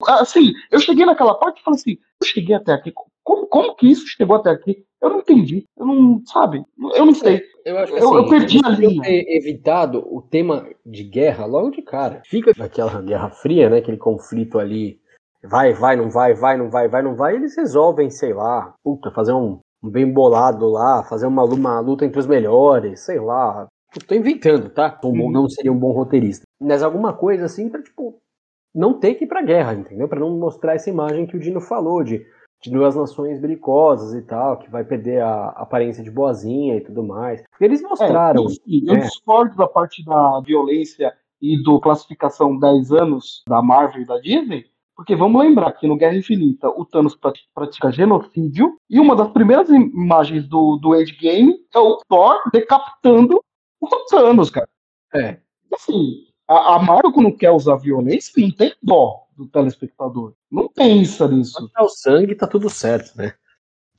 Assim, eu cheguei naquela parte e falei assim, eu cheguei até aqui, como, como que isso chegou até aqui? Eu não entendi. Eu não, sabe? Eu não sei. Eu, acho que, assim, eu, eu perdi a linha. ter evitado o tema de guerra logo de cara. Fica naquela Guerra Fria, né? Aquele conflito ali. Vai, vai, não vai, vai, não vai, vai, não vai. eles resolvem, sei lá, puta, fazer um, um bem bolado lá, fazer uma, uma luta entre os melhores, sei lá. Tô inventando, tá? Uhum. Não seria um bom roteirista. Mas alguma coisa assim pra, tipo, não ter que ir pra guerra, entendeu? Pra não mostrar essa imagem que o Dino falou de de duas nações belicosas e tal, que vai perder a aparência de boazinha e tudo mais. Eles mostraram. É, eu, eu discordo da parte da violência e do classificação 10 anos da Marvel e da Disney, porque vamos lembrar que no Guerra Infinita o Thanos pratica genocídio, e uma das primeiras imagens do, do Age Game é o Thor decapitando o Thanos, cara. É. Assim, a, a Marvel, quando quer usar violência, não tem dó do telespectador. Não pensa nisso. Tá o sangue, tá tudo certo, né?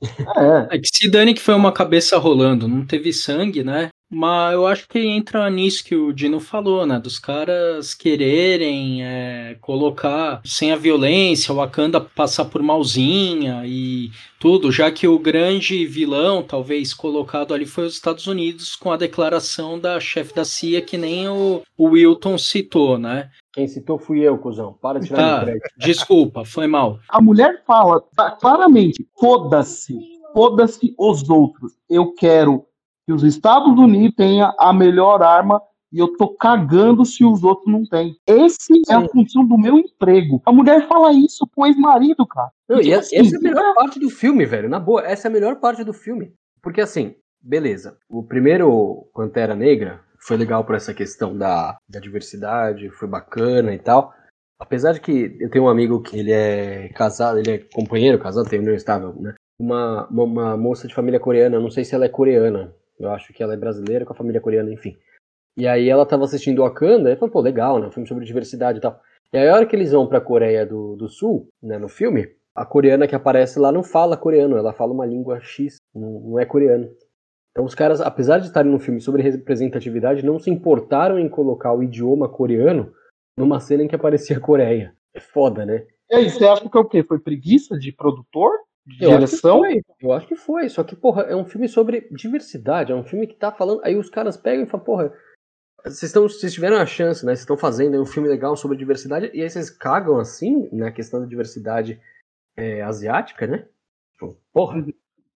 É. é que se dane que foi uma cabeça rolando, não teve sangue, né? Mas eu acho que entra nisso que o Dino falou, né? Dos caras quererem é, colocar sem a violência, o Wakanda passar por malzinha e tudo, já que o grande vilão, talvez colocado ali, foi os Estados Unidos com a declaração da chefe da CIA, que nem o, o Wilton citou, né? Quem citou fui eu, cuzão. Para de tirar tá, Desculpa, foi mal. A mulher fala claramente: foda-se, foda-se os outros. Eu quero que os Estados Unidos tenham a melhor arma e eu tô cagando se os outros não têm. Esse Sim. é a função do meu emprego. A mulher fala isso pro ex-marido, cara. E tipo assim, essa é a melhor parte do filme, velho. Na boa, essa é a melhor parte do filme. Porque assim, beleza. O primeiro Pantera Negra foi legal por essa questão da, da diversidade, foi bacana e tal. Apesar de que eu tenho um amigo que ele é casado, ele é companheiro casado, tem união estável, né? Uma, uma, uma, moça de família coreana, não sei se ela é coreana, eu acho que ela é brasileira com a família coreana, enfim. E aí ela tava assistindo Wakanda, e falou, pô, legal, né? Um filme sobre diversidade e tal. E aí a hora que eles vão pra Coreia do, do Sul, né, no filme, a coreana que aparece lá não fala coreano, ela fala uma língua X, não, não é coreano. Então os caras, apesar de estarem num filme sobre representatividade, não se importaram em colocar o idioma coreano numa cena em que aparecia a Coreia. É foda, né? E aí, você acha que é o quê? Foi preguiça de produtor? De eu direção? Acho eu acho que foi. Só que, porra, é um filme sobre diversidade. É um filme que tá falando. Aí os caras pegam e falam, porra, vocês, estão, vocês tiveram a chance, né? Vocês estão fazendo um filme legal sobre diversidade. E aí vocês cagam assim na questão da diversidade é, asiática, né? Tipo, porra,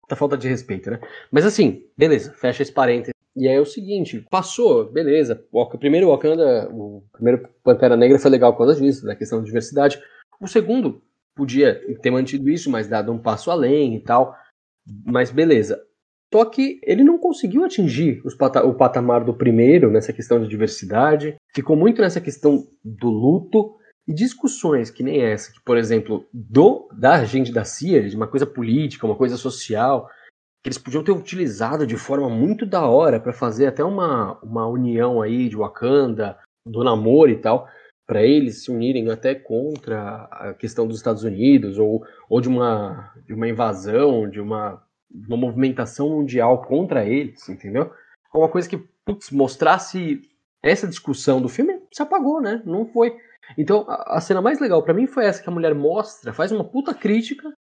tá falta de respeito, né? Mas assim, beleza, fecha esse parênteses. E aí é o seguinte, passou, beleza. O primeiro Wakanda, o primeiro Pantera Negra foi legal por causa disso, da questão da diversidade. O segundo podia ter mantido isso, mas dado um passo além e tal. Mas beleza. Só que ele não conseguiu atingir pata o patamar do primeiro nessa questão de diversidade. Ficou muito nessa questão do luto e discussões que nem essa, que, por exemplo, do da gente da CIA, de uma coisa política, uma coisa social, que eles podiam ter utilizado de forma muito da hora para fazer até uma, uma união aí de Wakanda, do namoro e tal, para eles se unirem até contra a questão dos Estados Unidos ou, ou de, uma, de uma invasão, de uma, uma movimentação mundial contra eles, entendeu? Uma coisa que putz, mostrasse essa discussão do filme se apagou, né? Não foi. Então a, a cena mais legal para mim foi essa que a mulher mostra, faz uma puta crítica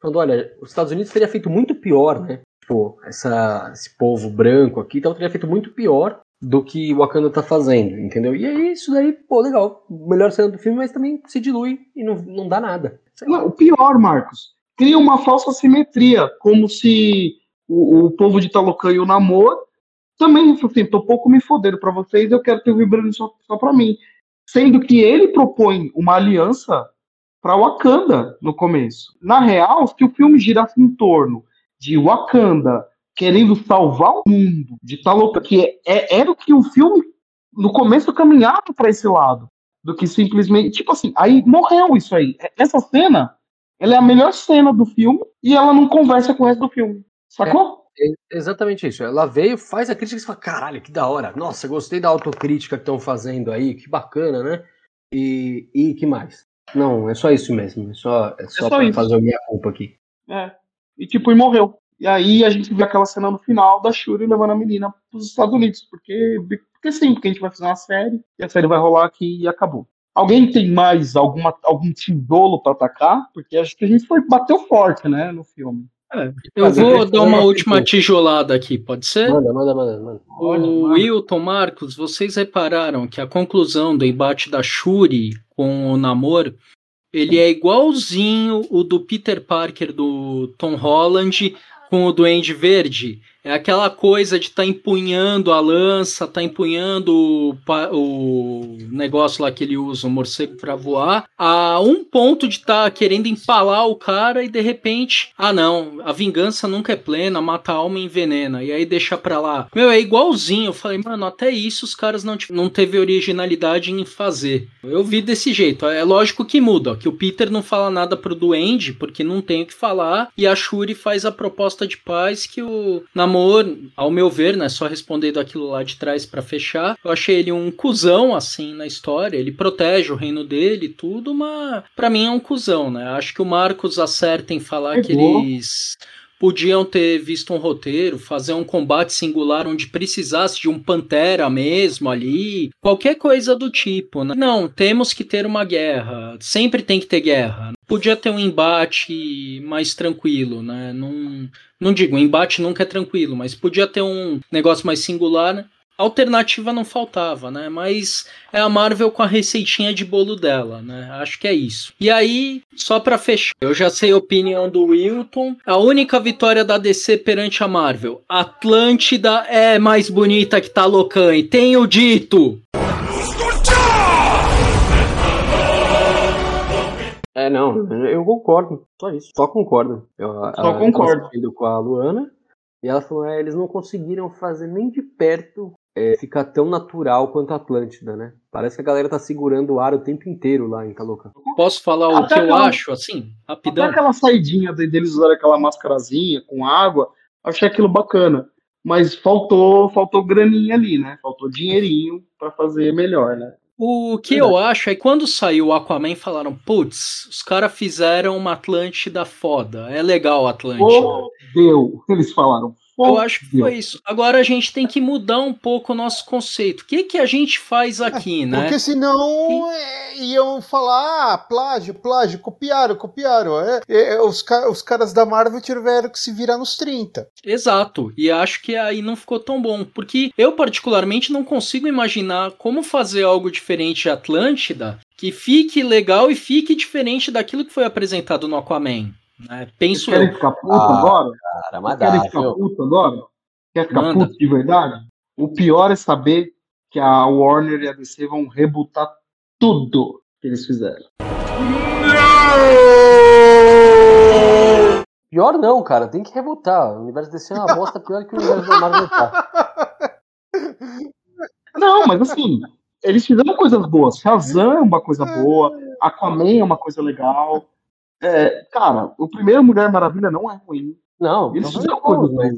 falando, olha, os Estados Unidos teria feito muito pior, né? Tipo, essa, esse povo branco aqui, então teria feito muito pior do que o Wakanda tá fazendo, entendeu? E aí, isso daí, pô, legal. Melhor cena do filme, mas também se dilui e não, não dá nada. Não, o pior, Marcos, cria uma falsa simetria, como se o, o povo de Talocan e o Namor também, assim, tô pouco me fodendo pra vocês, eu quero ter o Vibranium só, só pra mim. Sendo que ele propõe uma aliança para Wakanda no começo. Na real, se o filme girasse em torno de Wakanda querendo salvar o mundo de tal louca que é, é, era o que o filme no começo caminhava para esse lado do que simplesmente tipo assim aí morreu isso aí. Essa cena ela é a melhor cena do filme e ela não conversa com o resto do filme. Sacou é, é exatamente isso ela veio faz a crítica e fala caralho que da hora nossa gostei da autocrítica que estão fazendo aí que bacana né e e que mais não, é só isso mesmo. É só, é só, é só fazer a minha culpa aqui. É. E tipo, e morreu. E aí a gente vê aquela cena no final da Shuri levando a menina para os Estados Unidos. Porque, porque sim, porque a gente vai fazer uma série e a série vai rolar aqui e acabou. Alguém tem mais alguma, algum tijolo para atacar? Porque acho que a gente foi, bateu forte, né, no filme. É, eu vou dar uma última tijolada aqui, pode ser? Manda, manda, manda. manda. O Wilton, Marcos, vocês repararam que a conclusão do embate da Shuri com o Namor, ele é igualzinho o do Peter Parker do Tom Holland com o Duende Verde. É aquela coisa de estar tá empunhando a lança, tá empunhando o, o, negócio lá que ele usa, o morcego para voar, a um ponto de estar tá querendo empalar o cara e de repente, ah não, a vingança nunca é plena, mata a alma e envenena, e aí deixa pra lá. Meu, é igualzinho. Eu falei, mano, até isso os caras não, não teve originalidade em fazer. Eu vi desse jeito. É lógico que muda, que o Peter não fala nada pro Duende, porque não tem o que falar, e a Shuri faz a proposta de paz que o namorado Namor, ao meu ver, né, só respondendo aquilo lá de trás para fechar, eu achei ele um cuzão, assim, na história. Ele protege o reino dele e tudo, mas para mim é um cuzão, né? Acho que o Marcos acerta em falar é que bom. eles podiam ter visto um roteiro, fazer um combate singular onde precisasse de um pantera mesmo ali, qualquer coisa do tipo, né? Não, temos que ter uma guerra, sempre tem que ter guerra. Podia ter um embate mais tranquilo, né? Não, não digo, embate nunca é tranquilo, mas podia ter um negócio mais singular, né? Alternativa não faltava, né? Mas é a Marvel com a receitinha de bolo dela, né? Acho que é isso. E aí, só para fechar, eu já sei a opinião do Wilton. A única vitória da DC perante a Marvel. Atlântida é mais bonita que Talocan, tenho dito. É, não, eu concordo. Só isso. Só concordo. Eu, só concordo. Com a Luana. E ela falou, é, eles não conseguiram fazer nem de perto é, ficar tão natural quanto a Atlântida, né? Parece que a galera tá segurando o ar o tempo inteiro lá em Caloca. Posso falar o Até que eu aquela- acho, assim, Até rapidão? aquela saidinha de- deles usarem aquela máscarazinha com água, achei aquilo bacana. Mas faltou, faltou graninha ali, né? Faltou dinheirinho pra fazer melhor, né? O que eu acho é que quando saiu o Aquaman falaram, putz, os caras fizeram uma Atlântida foda. É legal a Atlântida. Fodeu, eles falaram. Eu acho que foi isso. Agora a gente tem que mudar um pouco o nosso conceito. O que, que a gente faz aqui, né? Porque senão é, iam falar, ah, plágio, plágio, copiaram, copiaram. É, é, os, ca- os caras da Marvel tiveram que se virar nos 30. Exato. E acho que aí não ficou tão bom. Porque eu, particularmente, não consigo imaginar como fazer algo diferente de Atlântida que fique legal e fique diferente daquilo que foi apresentado no Aquaman. Vocês Penso querem ficar puto Ah, agora? Cara, mas Querem ficar viu? puto agora? Quer ficar Manda. puto de verdade? O pior é saber que a Warner e a DC vão rebutar tudo que eles fizeram. Pior não, cara, tem que rebutar. O universo desse é uma bosta pior que o universo da Marvel tá. Não, mas assim, eles fizeram coisas boas. Shazam é uma coisa boa, Aquaman é uma coisa legal. É, cara, o primeiro Mulher Maravilha não é ruim. Não, Eles então fizeram coisas boas.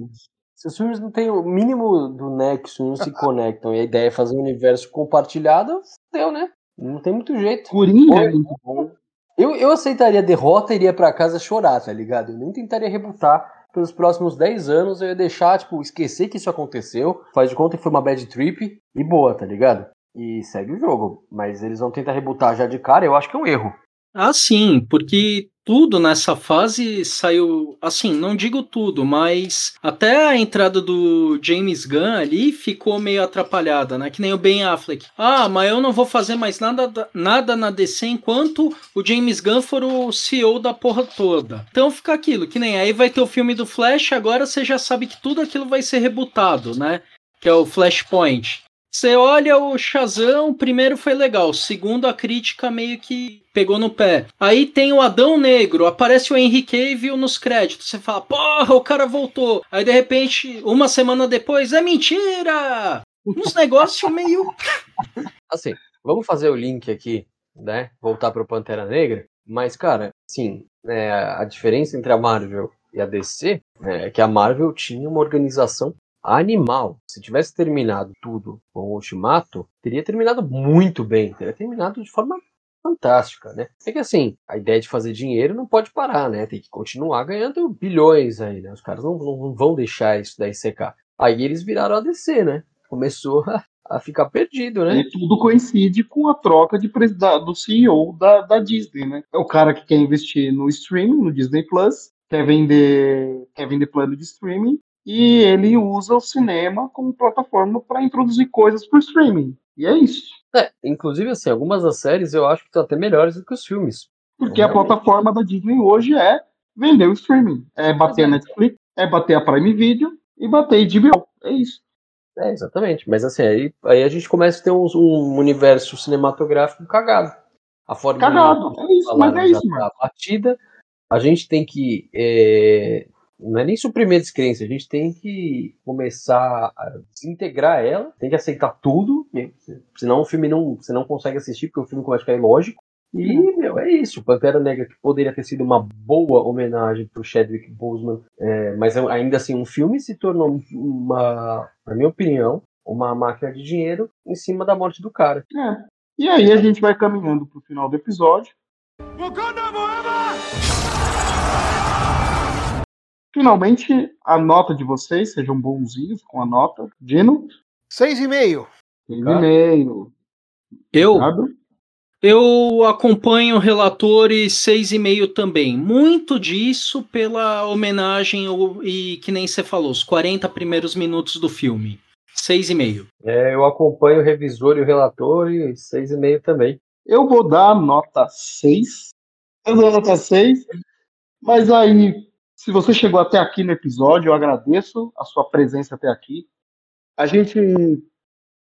se os filmes não têm o mínimo do nexo, não se conectam, e a ideia é fazer um universo compartilhado, deu, né? Não tem muito jeito. Coringa é muito bom. Eu, eu aceitaria a derrota e iria pra casa chorar, tá ligado? Eu nem tentaria rebutar pelos próximos 10 anos, eu ia deixar, tipo, esquecer que isso aconteceu, faz de conta que foi uma bad trip e boa, tá ligado? E segue o jogo. Mas eles vão tentar rebutar já de cara, eu acho que é um erro. Ah, sim, porque tudo nessa fase saiu. Assim, não digo tudo, mas até a entrada do James Gunn ali ficou meio atrapalhada, né? Que nem o Ben Affleck. Ah, mas eu não vou fazer mais nada, da- nada na DC enquanto o James Gunn for o CEO da porra toda. Então fica aquilo, que nem aí vai ter o filme do Flash, agora você já sabe que tudo aquilo vai ser rebutado, né? Que é o Flashpoint. Você olha o Shazam, primeiro foi legal, segundo a crítica meio que pegou no pé. Aí tem o Adão Negro, aparece o Henry Cavill nos créditos. Você fala, porra, o cara voltou. Aí de repente, uma semana depois, é mentira! Uns negócios meio. Assim, vamos fazer o link aqui, né? Voltar pro Pantera Negra. Mas, cara, sim, é, a diferença entre a Marvel e a DC é que a Marvel tinha uma organização animal. Se tivesse terminado tudo com o Ultimato, teria terminado muito bem, teria terminado de forma fantástica, né? É que assim, a ideia de fazer dinheiro não pode parar, né? Tem que continuar ganhando bilhões aí, né? Os caras não, não- vão deixar isso daí secar. Aí eles viraram a DC, né? Começou a, a ficar perdido, né? E tudo coincide com a troca de da- do CEO da, da Disney, né? É o cara que quer investir no streaming, no Disney Plus, quer vender, quer vender plano de streaming, e ele usa o cinema como plataforma para introduzir coisas por streaming. E é isso. É, inclusive, assim, algumas das séries eu acho que estão até melhores do que os filmes. Porque a plataforma da Disney hoje é vender o streaming. É bater a Netflix, é bater a Prime Video e bater a HBO. É isso. É, exatamente. Mas assim, aí, aí a gente começa a ter um, um universo cinematográfico cagado. A forma Cagado. É isso, mas é isso, mano. tá batida. A gente tem que. é, não é nem suprimir a descrença, a gente tem que começar a desintegrar ela, tem que aceitar tudo, e- senão o filme não. Você não consegue assistir, porque o filme começa a ficar ilógico. E, meu, é isso. Pantera Negra, que poderia ter sido uma boa homenagem pro Chadwick Boseman, é, mas ainda assim, um filme se tornou uma, na minha opinião, uma máquina de dinheiro em cima da morte do cara. É. E aí a gente vai caminhando pro final do episódio. Finalmente, a nota de vocês, sejam bonzinhos com a nota. Dino, Seis e meio. seis e meio. Eu, Ricardo? eu acompanho o relator e 6,5 também. Muito disso pela homenagem ao- e que nem você falou, os 40 primeiros minutos do filme. 6,5. É, eu acompanho o revisor e o relator e 6,5 também. Eu vou dar nota 6. Eu dou nota 6. Mas aí, se você chegou até aqui no episódio, eu agradeço a sua presença até aqui. A gente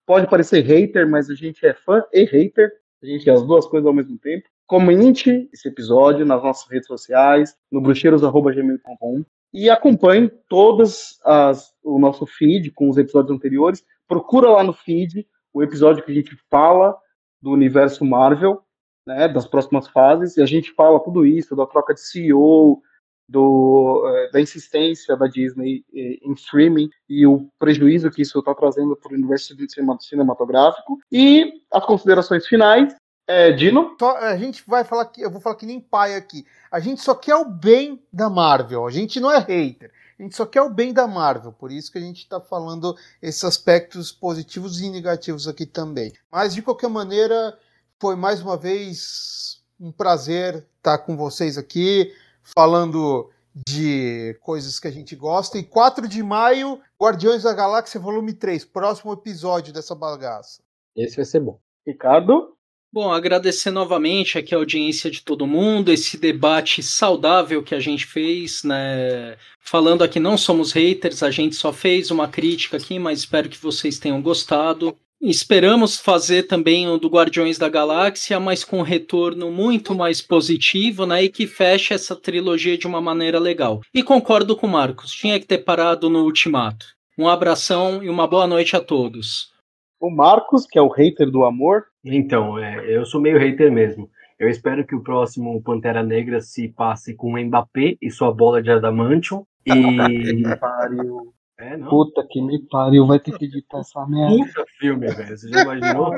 pode parecer hater, mas a gente é fã e hater. A gente é as duas coisas ao mesmo tempo. Comente esse episódio nas nossas redes sociais, no bruxeiros.gmail.com. E acompanhe todas as, o nosso feed com os episódios anteriores. Procura lá no feed o episódio que a gente fala do universo Marvel, né, das próximas fases, e a gente fala tudo isso, da troca de CEO, do, é, da insistência da Disney em streaming e o prejuízo que isso está trazendo para o universo cinematográfico. E as considerações finais. É, Dino? Só, a gente vai falar que eu vou falar que nem pai aqui. A gente só quer o bem da Marvel. A gente não é hater. A gente só quer o bem da Marvel, por isso que a gente está falando esses aspectos positivos e negativos aqui também. Mas de qualquer maneira, foi mais uma vez um prazer estar com vocês aqui falando de coisas que a gente gosta. E 4 de maio, Guardiões da Galáxia Volume 3, próximo episódio dessa bagaça. Esse vai ser bom. Ricardo? Bom, agradecer novamente aqui a audiência de todo mundo, esse debate saudável que a gente fez, né? Falando aqui, não somos haters, a gente só fez uma crítica aqui, mas espero que vocês tenham gostado. Esperamos fazer também o do Guardiões da Galáxia, mas com um retorno muito mais positivo, né? E que feche essa trilogia de uma maneira legal. E concordo com o Marcos, tinha que ter parado no Ultimato. Um abração e uma boa noite a todos. O Marcos, que é o hater do amor. Então, é, eu sou meio hater mesmo. Eu espero que o próximo Pantera Negra se passe com o Mbappé e sua bola de adamantium. E. Pariu. É, não. Puta que me pariu, vai ter que editar essa merda. Puta filme, velho. Você já imaginou?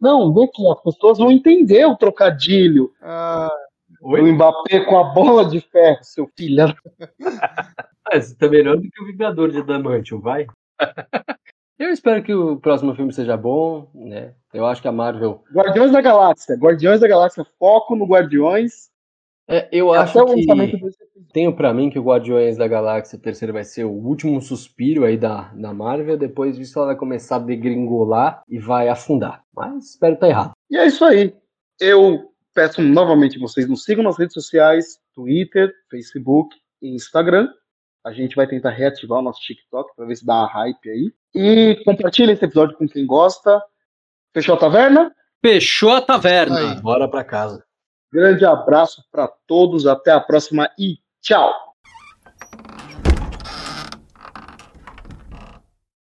Não, vê que as pessoas vão entender o trocadilho. Ah, o Mbappé com a bola de ferro, seu filho. você tá melhor do que o Vingador de Adamantium, vai. Eu espero que o próximo filme seja bom, né? Eu acho que a Marvel. Guardiões da Galáxia. Guardiões da Galáxia, foco no Guardiões. É, eu acho que tenho para mim que o Guardiões da Galáxia terceiro vai ser o último suspiro aí da, da Marvel, depois disso ela vai começar a degringolar e vai afundar. Mas espero estar tá errado. E é isso aí. Eu peço novamente que vocês nos sigam nas redes sociais, Twitter, Facebook e Instagram. A gente vai tentar reativar o nosso TikTok para ver se dá uma hype aí. E compartilhe esse episódio com quem gosta. Fechou a taverna? Fechou a taverna. Aí, bora para casa. Grande abraço para todos, até a próxima e tchau!